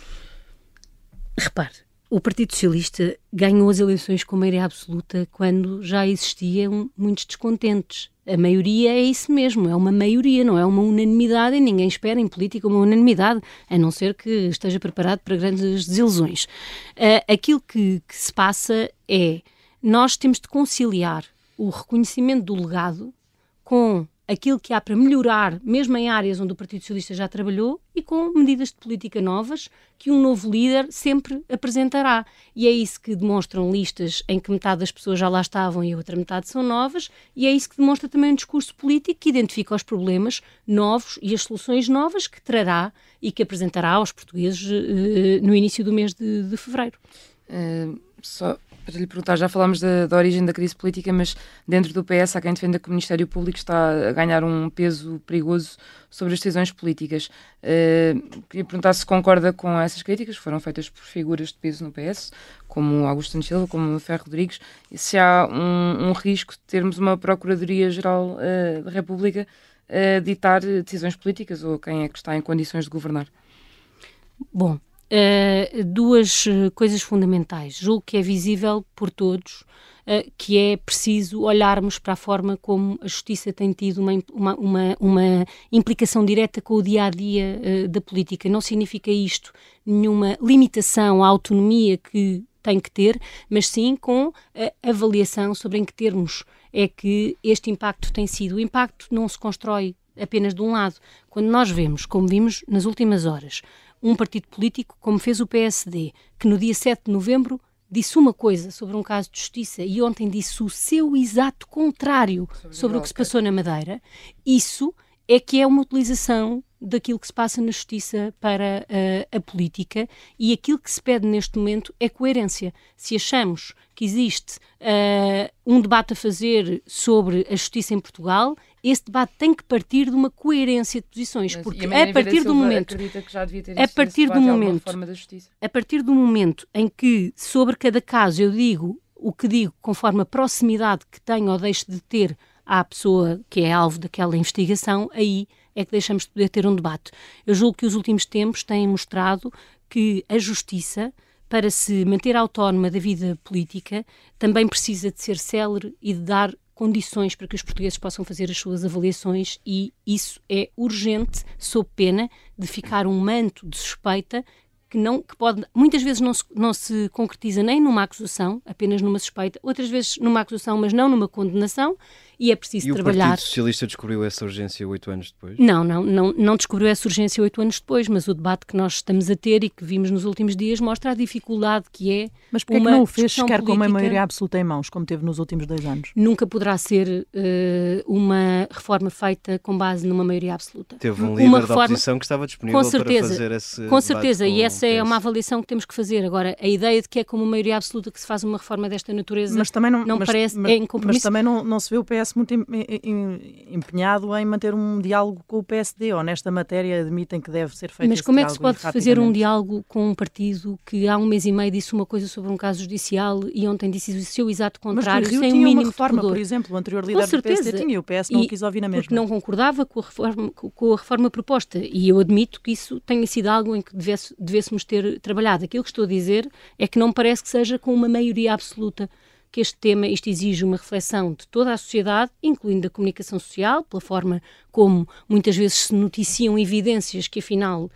Repare, o Partido Socialista ganhou as eleições com maioria absoluta quando já existiam muitos descontentes. A maioria é isso mesmo, é uma maioria, não é uma unanimidade e ninguém espera em política uma unanimidade, a não ser que esteja preparado para grandes desilusões. Uh, aquilo que, que se passa é nós temos de conciliar o reconhecimento do legado com aquilo que há para melhorar, mesmo em áreas onde o Partido Socialista já trabalhou, e com medidas de política novas que um novo líder sempre apresentará. E é isso que demonstram listas em que metade das pessoas já lá estavam e a outra metade são novas, e é isso que demonstra também um discurso político que identifica os problemas novos e as soluções novas que trará e que apresentará aos portugueses uh, no início do mês de, de fevereiro. Uh, só para lhe perguntar, já falámos da, da, origem da crise política, mas dentro do PS há quem defenda que o Ministério Público está a ganhar um peso perigoso sobre as decisões políticas. Uh, queria perguntar se concorda com essas críticas, que foram feitas por figuras de peso no PS, como Augusto Silva, como Ferro Rodrigues, e se há um, um risco de termos uma Procuradoria-Geral uh, da República a ditar decisões políticas ou quem é que está em condições de governar? Bom, uh, duas eh, coisas fundamentais. Julgo que é visível por todos uh, que é preciso olharmos para a forma como a justiça tem tido uma, uma, uma, uma implicação direta com o dia a dia uh, da política. Não significa isto nenhuma limitação à autonomia que tem que ter, mas sim com a avaliação sobre em que termos é que este impacto tem sido. O impacto não se constrói apenas de um lado. Quando nós vemos, como vimos nas últimas horas, um partido político, como fez o PSD, que no dia 7 de novembro disse uma coisa sobre um caso de justiça e ontem disse o seu exato contrário sobre, sobre o que se passou na Madeira, isso é que é uma utilização daquilo que se passa na justiça para uh, a política e aquilo que se pede neste momento é coerência. Se achamos que existe uh, um debate a fazer sobre a justiça em Portugal, esse debate tem que partir de uma coerência de posições, Mas, porque a partir do momento, a partir do momento, a partir do momento em que sobre cada caso eu digo o que digo conforme a proximidade que tenho ou deixo de ter à pessoa que é alvo daquela investigação, aí é que deixamos de poder ter um debate. Eu julgo que os últimos tempos têm mostrado que a justiça para se manter autónoma da vida política, também precisa de ser célere e de dar condições para que os portugueses possam fazer as suas avaliações e isso é urgente, sob pena de ficar um manto de suspeita que, não, que pode, muitas vezes não se, não se concretiza nem numa acusação, apenas numa suspeita, outras vezes numa acusação, mas não numa condenação, e é preciso e trabalhar. o Partido Socialista descobriu essa urgência oito anos depois? Não, não, não, não descobriu essa urgência oito anos depois, mas o debate que nós estamos a ter e que vimos nos últimos dias mostra a dificuldade que é. Mas porquê é que não o fez sequer com uma maioria absoluta em mãos, como teve nos últimos dois anos? Nunca poderá ser uh, uma reforma feita com base numa maioria absoluta. Teve um líder uma reforma... da oposição que estava disponível com certeza, para fazer esse. Com certeza, com e essa é uma avaliação que temos que fazer. Agora, a ideia de que é com uma maioria absoluta que se faz uma reforma desta natureza mas também não, não mas, parece. Mas, é. Mas também não, não se vê o PS muito empenhado em manter um diálogo com o PSD, ou nesta matéria admitem que deve ser feito Mas como é que se pode fazer um diálogo com um partido que há um mês e meio disse uma coisa sobre um caso judicial e ontem disse o seu exato contrário, Mas sem um mínimo uma reforma, por exemplo, o anterior líder do PSD tinha e o PS não e, quis ouvir na mesma. Porque não concordava com a, reforma, com a reforma proposta. E eu admito que isso tenha sido algo em que devesse, devêssemos ter trabalhado. Aquilo que estou a dizer é que não parece que seja com uma maioria absoluta que este tema, isto exige uma reflexão de toda a sociedade, incluindo a comunicação social, pela forma como muitas vezes se noticiam evidências que afinal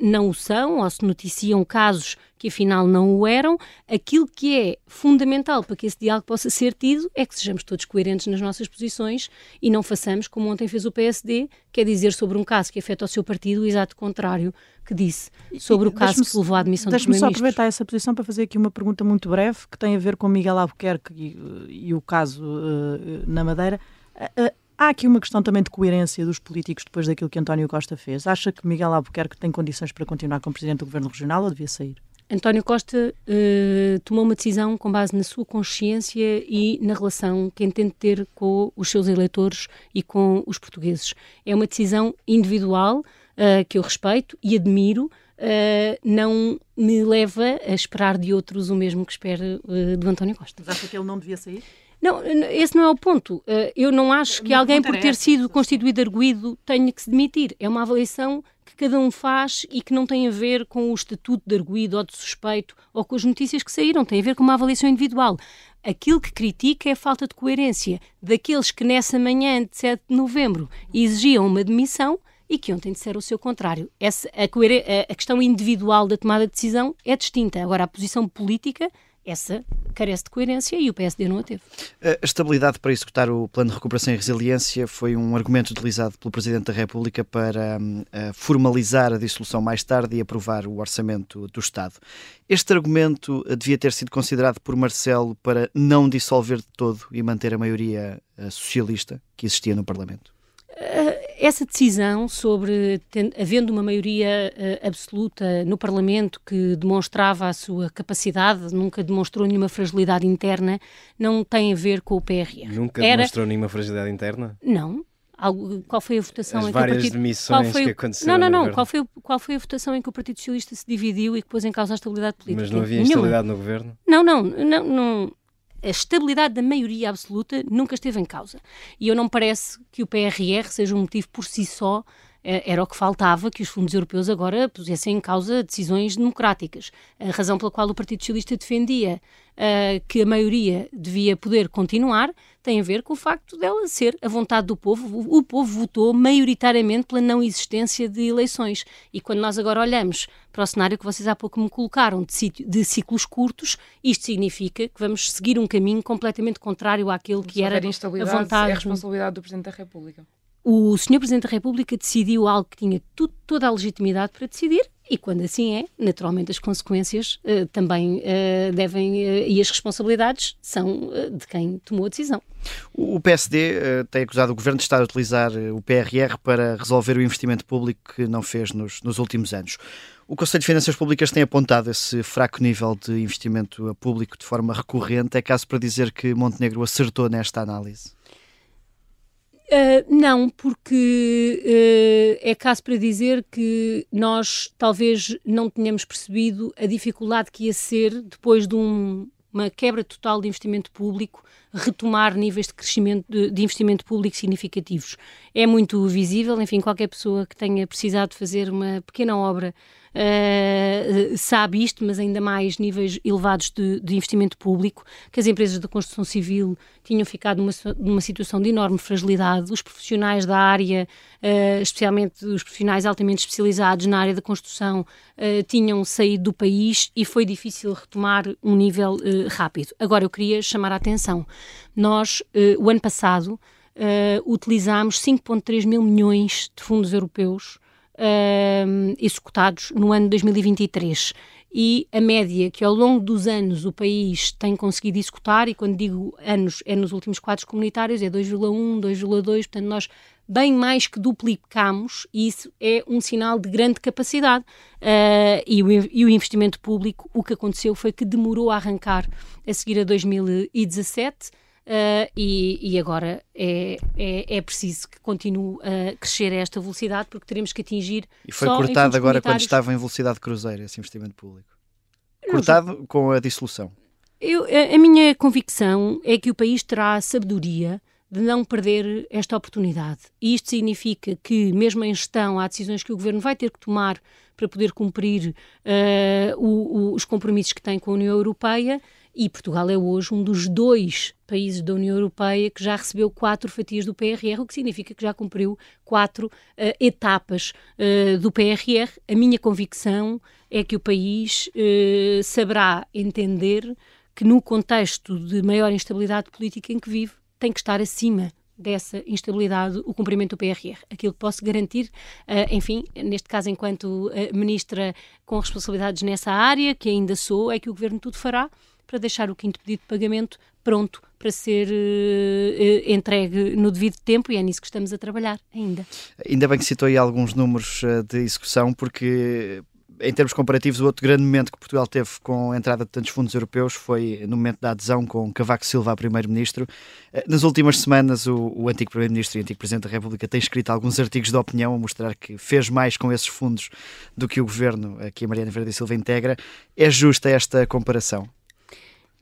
não o são, ou se noticiam casos que afinal não o eram, aquilo que é fundamental para que esse diálogo possa ser tido é que sejamos todos coerentes nas nossas posições e não façamos como ontem fez o PSD, que é dizer sobre um caso que afeta o seu partido o exato contrário que disse sobre o caso que levou à admissão do Deixe-me só aproveitar essa posição para fazer aqui uma pergunta muito breve que tem a ver com Miguel Albuquerque e, e o caso uh, na Madeira. Uh, Há aqui uma questão também de coerência dos políticos depois daquilo que António Costa fez. Acha que Miguel Albuquerque tem condições para continuar como Presidente do Governo Regional ou devia sair? António Costa uh, tomou uma decisão com base na sua consciência e na relação que entende ter com os seus eleitores e com os portugueses. É uma decisão individual uh, que eu respeito e admiro. Uh, não me leva a esperar de outros o mesmo que espera do António Costa. Mas acha que ele não devia sair? Não, esse não é o ponto. Eh, eu não acho que alguém, por ter sido constituído arguído, tenha que se demitir. É uma avaliação que cada um faz e que não tem a ver com o estatuto de arguído ou de suspeito ou com as notícias que saíram, tem a ver com uma avaliação individual. Aquilo que critica é a falta de coerência daqueles que nessa manhã de 7 de novembro exigiam uma demissão e que ontem disseram o seu contrário. Essa, a, a questão individual da tomada de decisão é distinta. Agora, a posição política essa carece de coerência e o PSD não a teve. A estabilidade para executar o Plano de Recuperação e Resiliência foi um argumento utilizado pelo Presidente da República para um, formalizar a dissolução mais tarde e aprovar o orçamento do Estado. Este argumento uh, devia ter sido considerado por Marcelo para não dissolver de todo e manter a maioria uh, socialista que existia no Parlamento? Eh, essa decisão sobre, havendo uma maioria uh, absoluta no Parlamento que demonstrava a sua capacidade, nunca demonstrou nenhuma fragilidade interna, não tem a ver com o PRR. Nunca Era... demonstrou nenhuma fragilidade interna? Não. Qual foi a votação As em que o Partido... demissões foi... que aconteceram Não, não, não. Qual foi, qual foi a votação em que o Partido Socialista se dividiu e que pôs em causa a estabilidade política? Mas não havia instabilidade no governo? Não, não, não, não a estabilidade da maioria absoluta nunca esteve em causa. E eu não parece que o PRR seja um motivo por si só era o que faltava que os fundos europeus agora pusessem em causa decisões democráticas. A razão pela qual o Partido Socialista defendia uh, que a maioria devia poder continuar tem a ver com o facto dela ser a vontade do povo. O, povo votou maioritariamente pela não existência de eleições. E quando nós agora olhamos para o cenário que vocês há pouco me colocaram de, de ciclos curtos, isto significa que vamos seguir um caminho completamente contrário àquele que era a vontade. É a responsabilidade do Presidente da República o Sr. Presidente da República decidiu algo que tinha tudo, toda a legitimidade para decidir e quando assim é, naturalmente as consequências uh, também uh, devem uh, e as responsabilidades são de quem tomou a decisão. O PSD tem acusado o Governo de estar a utilizar o PRR para resolver o investimento público que não fez nos, nos últimos anos. O Conselho de Finanças Públicas tem apontado esse fraco nível de investimento público de forma recorrente. É caso para dizer que Montenegro acertou nesta análise? Uh, não, porque uh, é caso para dizer que nós talvez não tenhamos percebido a dificuldade que ia ser depois de um, uma quebra total de investimento público retomar níveis de crescimento de, de, investimento público significativos. É muito visível, enfim, qualquer pessoa que tenha precisado fazer uma pequena obra uh, sabe isto, mas ainda mais níveis elevados de, de, investimento público, que as empresas da construção civil tinham ficado numa, numa situação de enorme fragilidade, os profissionais da área, uh, especialmente os profissionais altamente especializados na área da construção, uh, tinham saído do país e foi difícil retomar um nível rápido. Agora, eu queria chamar a atenção. Nós, o ano passado, utilizámos 5,3 mil milhões de fundos europeus uh, executados no ano 2023 e a média que ao longo dos anos o país tem conseguido executar, e quando digo anos é nos últimos quadros comunitários, é 2,1, 2,2, portanto nós bem mais que duplicamos e isso é um sinal de grande capacidade. Uh, e, o, e o investimento público, o que aconteceu foi que demorou a arrancar a seguir a 2017, Uh, e, e, agora é, é, é, preciso que continue a crescer a esta velocidade porque teremos que atingir. E foi cortado agora quando estava em velocidade cruzeiro esse investimento público. Cortado com a dissolução. Eu, a, a, minha convicção é que o país terá sabedoria de não perder esta oportunidade. E isto significa que, mesmo em gestão, há decisões que o governo vai ter que tomar para poder cumprir uh, o, o, os compromissos que tem com a União Europeia e Portugal é hoje um dos dois países da União Europeia que já recebeu quatro fatias do PRR, o que significa que já cumpriu quatro uh, etapas uh, do PRR. A minha convicção é que o país saberá entender que no contexto de maior instabilidade política em que vive, tem que estar acima dessa instabilidade o cumprimento do PRR. Aquilo que posso garantir, uh, enfim, neste caso enquanto uh, ministra com responsabilidades nessa área, que ainda sou, é que o Governo tudo fará para deixar o quinto pedido de pagamento pronto para ser uh, entregue no devido tempo e é nisso que estamos a trabalhar ainda. Ainda bem que citou aí alguns números de execução, porque em termos comparativos, o outro grande momento que Portugal teve com a entrada de tantos fundos europeus foi no momento da adesão com Cavaco Silva a primeiro-ministro. Eh, nas últimas semanas, o, o antigo primeiro-ministro e antigo presidente da República tem escrito alguns artigos de opinião a mostrar que fez mais com esses fundos do que o governo que a Mariana Verde Silva integra. É justa esta comparação?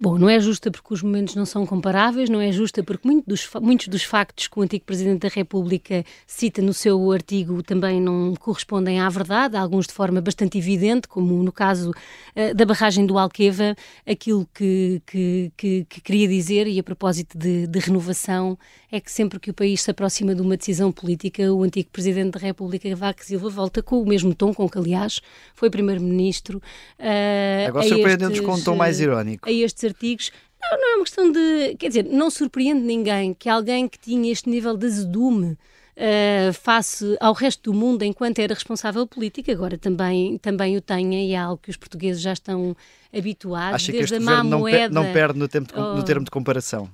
Bom, não é justa porque os momentos não são comparáveis, não é justa porque muito dos, muitos dos factos que o antigo Presidente da República cita no seu artigo também não correspondem à verdade, alguns de forma bastante evidente, como no caso uh, da barragem do Alqueva, aquilo que, que, que, que, queria dizer, e a propósito de, de, renovação, é que sempre que o país se aproxima de uma decisão política, o antigo Presidente da República, Vaca Silva, volta com o mesmo tom com que, aliás, foi Primeiro-Ministro. Uh, Agora surpreendendo-nos com um tom mais irónico. A estes artigos. Não, não é uma questão de. Quer dizer, não surpreende ninguém que alguém que tinha este nível de azedume. Uh, face ao resto do mundo enquanto era responsável político, agora também, também o tenha e é algo que os portugueses já estão habituados. Acha que este governo moeda, não perde no, tempo de, no termo de comparação?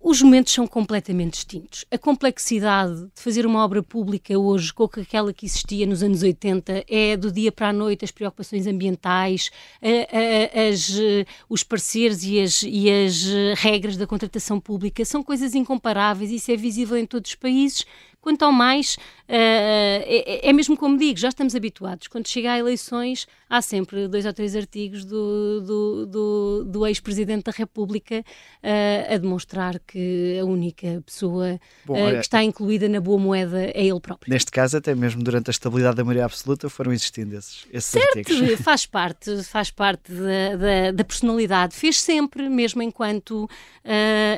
Os momentos são completamente distintos. A complexidade de fazer uma obra pública hoje com aquela que existia nos anos 80 é do dia para a noite as preocupações ambientais, as, os pareceres e as, e as regras da contratação pública são coisas incomparáveis. Isso é visível em todos os países Quanto ao mais, uh, é, é, mesmo como digo, já estamos habituados. Quando chega a eleições, há sempre dois ou três artigos do, do, do, do ex-presidente da República uh, a demonstrar que a única pessoa Bom, uh, que está incluída na boa moeda é ele próprio. Neste caso, até mesmo durante a estabilidade da maioria absoluta, foram existindo esses, esses certo, artigos. faz parte, faz parte da, da, da personalidade. Fez sempre, mesmo enquanto,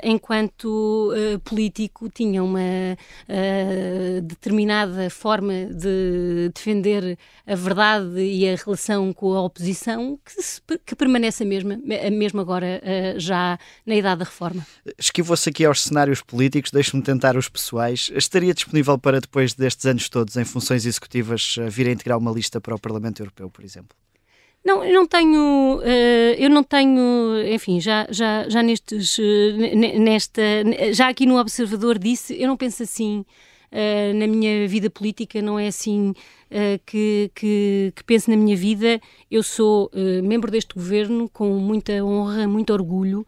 enquanto político, tinha uma determinada forma de defender a verdade e a relação com a oposição que, se, que permanece a mesma, a mesma agora uh, já na idade da reforma. Esquivou-se aqui aos cenários políticos, deixe-me tentar os pessoais. Estaria disponível para depois destes anos todos, em funções executivas, vir a integrar uma lista para o Parlamento Europeu, por exemplo? Não, eu não tenho, uh, eu não tenho, enfim, já, já, já nestes, nesta, já aqui no Observador disse, eu não penso assim uh, na minha vida política, não é assim uh, que, que, que, penso na minha vida. Eu sou uh, membro deste governo com muita honra, muito orgulho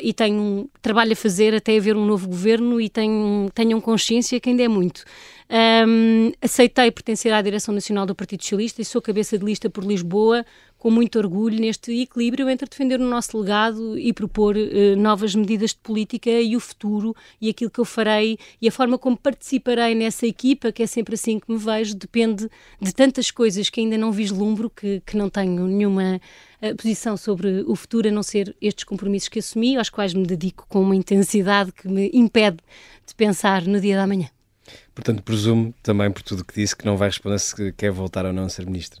e tenho trabalho a fazer até haver um novo governo e tenho, tenham consciência que ainda é muito. Um, aceitei pertencer à direção nacional do Partido Socialista e sou cabeça de lista por Lisboa com muito orgulho neste equilíbrio entre defender o nosso legado e propor uh, novas medidas de política e o futuro e aquilo que eu farei e a forma como participarei nessa equipa, que é sempre assim que me vejo, depende de tantas coisas que ainda não vislumbro, que, que não tenho nenhuma uh, posição sobre o futuro, a não ser estes compromissos que assumi, aos quais me dedico com uma intensidade que me impede de pensar no dia da manhã. Portanto, presumo também por tudo que disse que não vai responder se quer voltar ou não a ser ministra.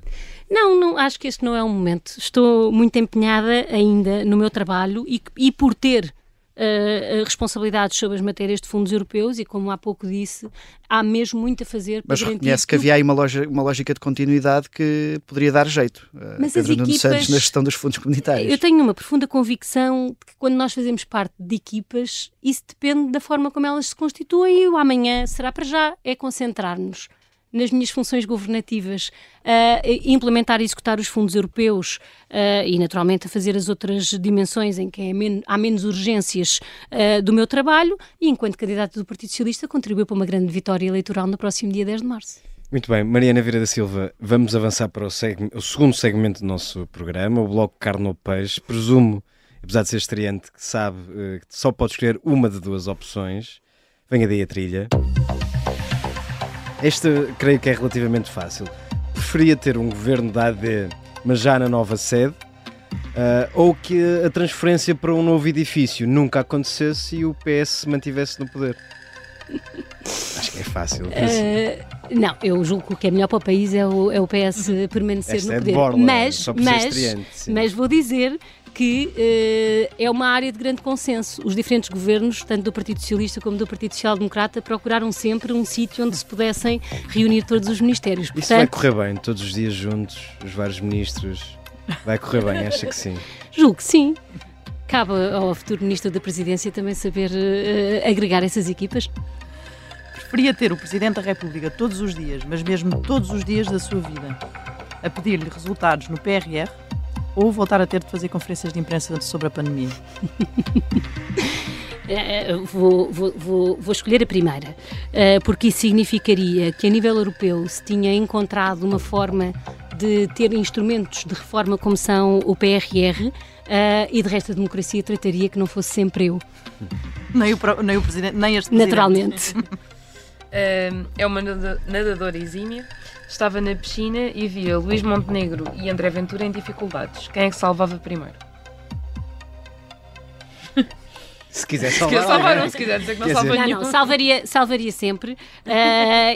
Não, não, acho que este não é o momento. Estou muito empenhada ainda no meu trabalho e, e por ter uh, responsabilidades sobre as matérias de fundos europeus e, como há pouco disse, há mesmo muito a fazer para Mas reconhece que havia aí uma, loja, uma lógica de continuidade que poderia dar jeito. Uh, Mas Pedro equipas, Santos na gestão dos fundos comunitários. Eu tenho uma profunda convicção de que quando nós fazemos parte de equipas, isso depende da forma como elas se constituem e o amanhã será para já, é concentrar-nos nas minhas funções governativas a implementar e executar os fundos europeus uh, e, naturalmente, a fazer as outras dimensões em que é há menos urgências uh, do meu trabalho e, enquanto candidata do Partido Socialista, contribuiu para uma grande vitória eleitoral no próximo dia 10 de março. Muito bem, Mariana Vieira da Silva, vamos avançar para o, o segundo segmento do nosso programa, o bloco Carne ou Peixe. Presumo, apesar de ser estreante, que sabe uh, que só pode escolher uma de duas opções. Venha daí a trilha. Este creio que é relativamente fácil. Preferia ter um governo da AD, mas já na nova sede, Uh, ou que a transferência para um novo edifício nunca acontecesse e o PS se mantivesse no poder. Acho que é fácil. Uh, não, eu julgo que o que é melhor para o país é o, é o PS permanecer Esta no é poder. Borla, mas, mas, mas vou dizer que uh, é uma área de grande consenso. Os diferentes governos, tanto do Partido Socialista como do Partido Social Democrata, procuraram sempre um sítio onde se pudessem reunir todos os ministérios. Portanto, Isso vai correr bem, todos os dias juntos, os vários ministros. Vai correr bem, acha que sim? Julgo que sim. Cabe ao futuro Ministro da Presidência também saber uh, agregar essas equipas. Preferia ter o Presidente da República todos os dias, mas mesmo todos os dias da sua vida, a pedir-lhe resultados no PRR ou voltar a ter de fazer conferências de imprensa sobre a pandemia? É, é, vou, vou, vou, vou, escolher a primeira, é, porque isso significaria que a nível europeu se tinha encontrado uma forma de ter instrumentos de reforma como são o PRR e de resto a democracia trataria que não fosse sempre eu. Nem o, nem o presidente, nem este presidente. Naturalmente. é uma nadadora exímia estava na piscina e via Luís Montenegro e André Ventura em dificuldades. Quem é que salvava primeiro? Se quiser salvar. Se salvar, não, se quiser dizer que não salva nenhum. Não, não, salvaria, salvaria sempre uh,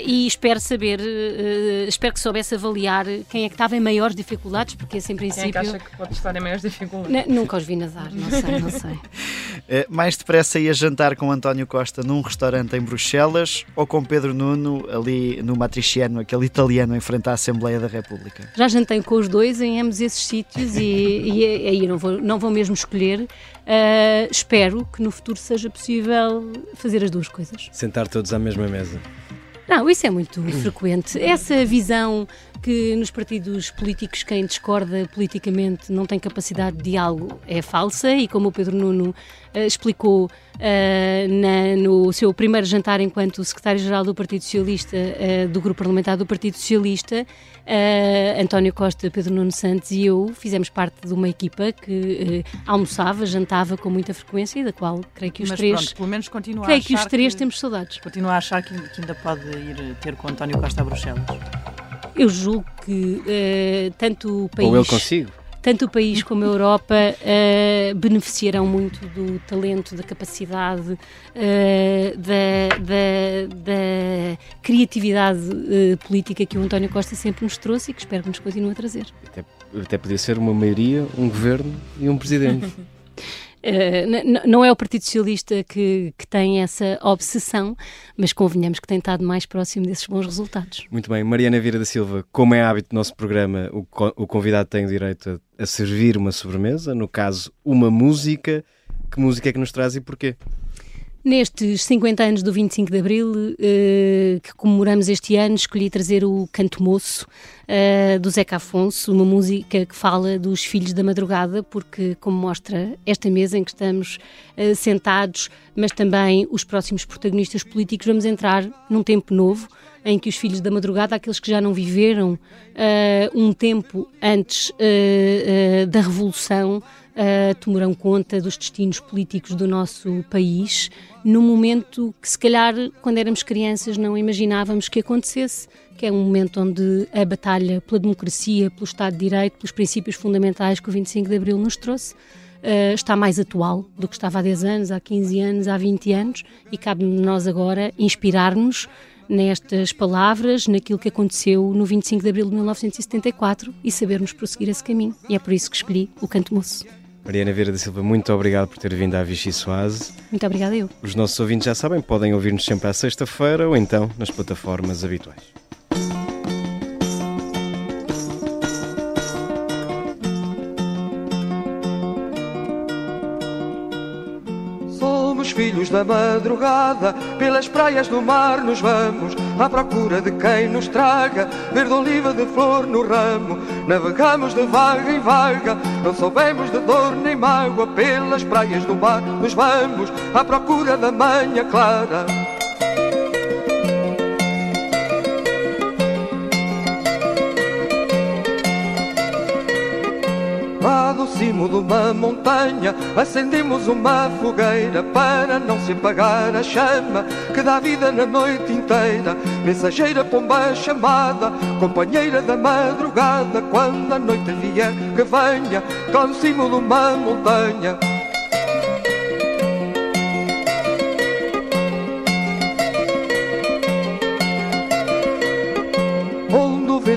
e espero saber, uh, espero que soubesse avaliar quem é que estava em maiores dificuldades, porque esse em princípio. Quem é que acha que pode estar em maiores dificuldades? nunca os vi nadar, não sei, não sei. Uh, mais depressa ia jantar com António Costa num restaurante em Bruxelas ou com Pedro Nuno ali no Matriciano, aquele italiano em frente à Assembleia da República? Já jantei com os dois em ambos esses sítios e, e aí não vou, não vou mesmo escolher. Uh, espero que no futuro seja possível fazer as duas coisas. Sentar todos à mesma mesa. Não, isso é muito frequente. Essa visão que nos partidos políticos quem discorda politicamente não tem capacidade de diálogo é falsa e como o Pedro Nuno uh, explicou uh, na, no seu primeiro jantar enquanto secretário-geral do Partido Socialista, uh, do grupo parlamentar do Partido Socialista, António Costa, Pedro Nuno Santos e eu fizemos parte de uma equipa que almoçava, jantava com muita frequência e da qual creio que os Mas três... Pronto, pelo menos continua creio a que os três que, temos saudades. Continua a achar que, que ainda pode ir ter com António Costa a Bruxelas. Eu julgo que uh, tanto o país. Ou ele consigo. Tanto o país como a Europa uh, beneficiarão muito do talento, da capacidade, uh, da, da, da, criatividade política que o António Costa sempre nos trouxe e que espero que nos continue a trazer. Até, até podia ser uma maioria, um governo e um presidente. Uh, não é o Partido Socialista que, que tem essa obsessão, mas convenhamos que tem estado mais próximo desses bons resultados. Muito bem. Mariana Vieira da Silva, como é hábito do nosso programa, o, o convidado tem o direito a, a servir uma sobremesa, no caso, uma música. Que música é que nos traz e porquê? Nestes 50 anos do 25 de Abril, eh, que comemoramos este ano, escolhi trazer o Canto Moço eh, do Zeca Afonso, uma música que fala dos filhos da madrugada, porque, como mostra esta mesa em que estamos eh, sentados, mas também os próximos protagonistas políticos, vamos entrar num tempo novo em que os filhos da madrugada, aqueles que já não viveram um tempo antes da Revolução, uh, tomarão conta dos destinos políticos do nosso país, num momento que, se calhar, quando éramos crianças, não imaginávamos que acontecesse, que é um momento onde a batalha pela democracia, pelo Estado de Direito, pelos princípios fundamentais que o 25 de Abril nos trouxe, Uh, está mais atual do que estava há 10 anos, há 15 anos, há 20 anos e cabe-nos nós agora inspirar-nos nestas palavras, naquilo que aconteceu no 25 de abril de 1974 e sabermos prosseguir esse caminho. E é por isso que escolhi o Canto Moço. Mariana Vieira da Silva, muito obrigado por ter vindo à Vichy Soase. Muito obrigada eu. Os nossos ouvintes já sabem, podem ouvir-nos sempre à sexta-feira ou então nas plataformas habituais. filhos da madrugada, pelas praias do mar nos vamos, à procura de quem nos traga verde oliva de flor no ramo. Navegamos de vaga em vaga, não soubemos de dor nem mágoa, pelas praias do mar nos vamos, à procura da manhã clara. cimo de uma montanha acendemos uma fogueira para não se apagar a chama que dá vida na noite inteira. Mensageira pomba chamada, companheira da madrugada, quando a noite vier que venha, no cimo de uma montanha.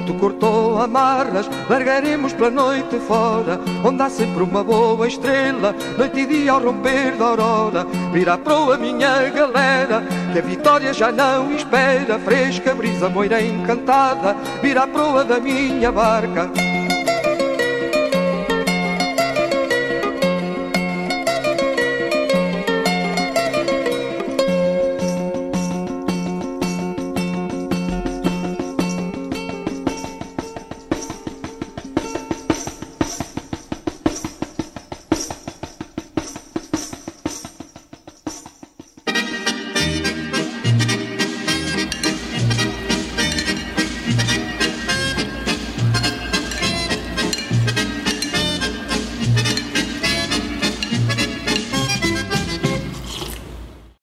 Vento cortou amarras, largaremos pela noite fora, onde há sempre uma boa estrela, noite e dia ao romper da aurora. Vira a proa, minha galera, que a vitória já não espera, fresca brisa moira encantada, vira a proa da minha barca.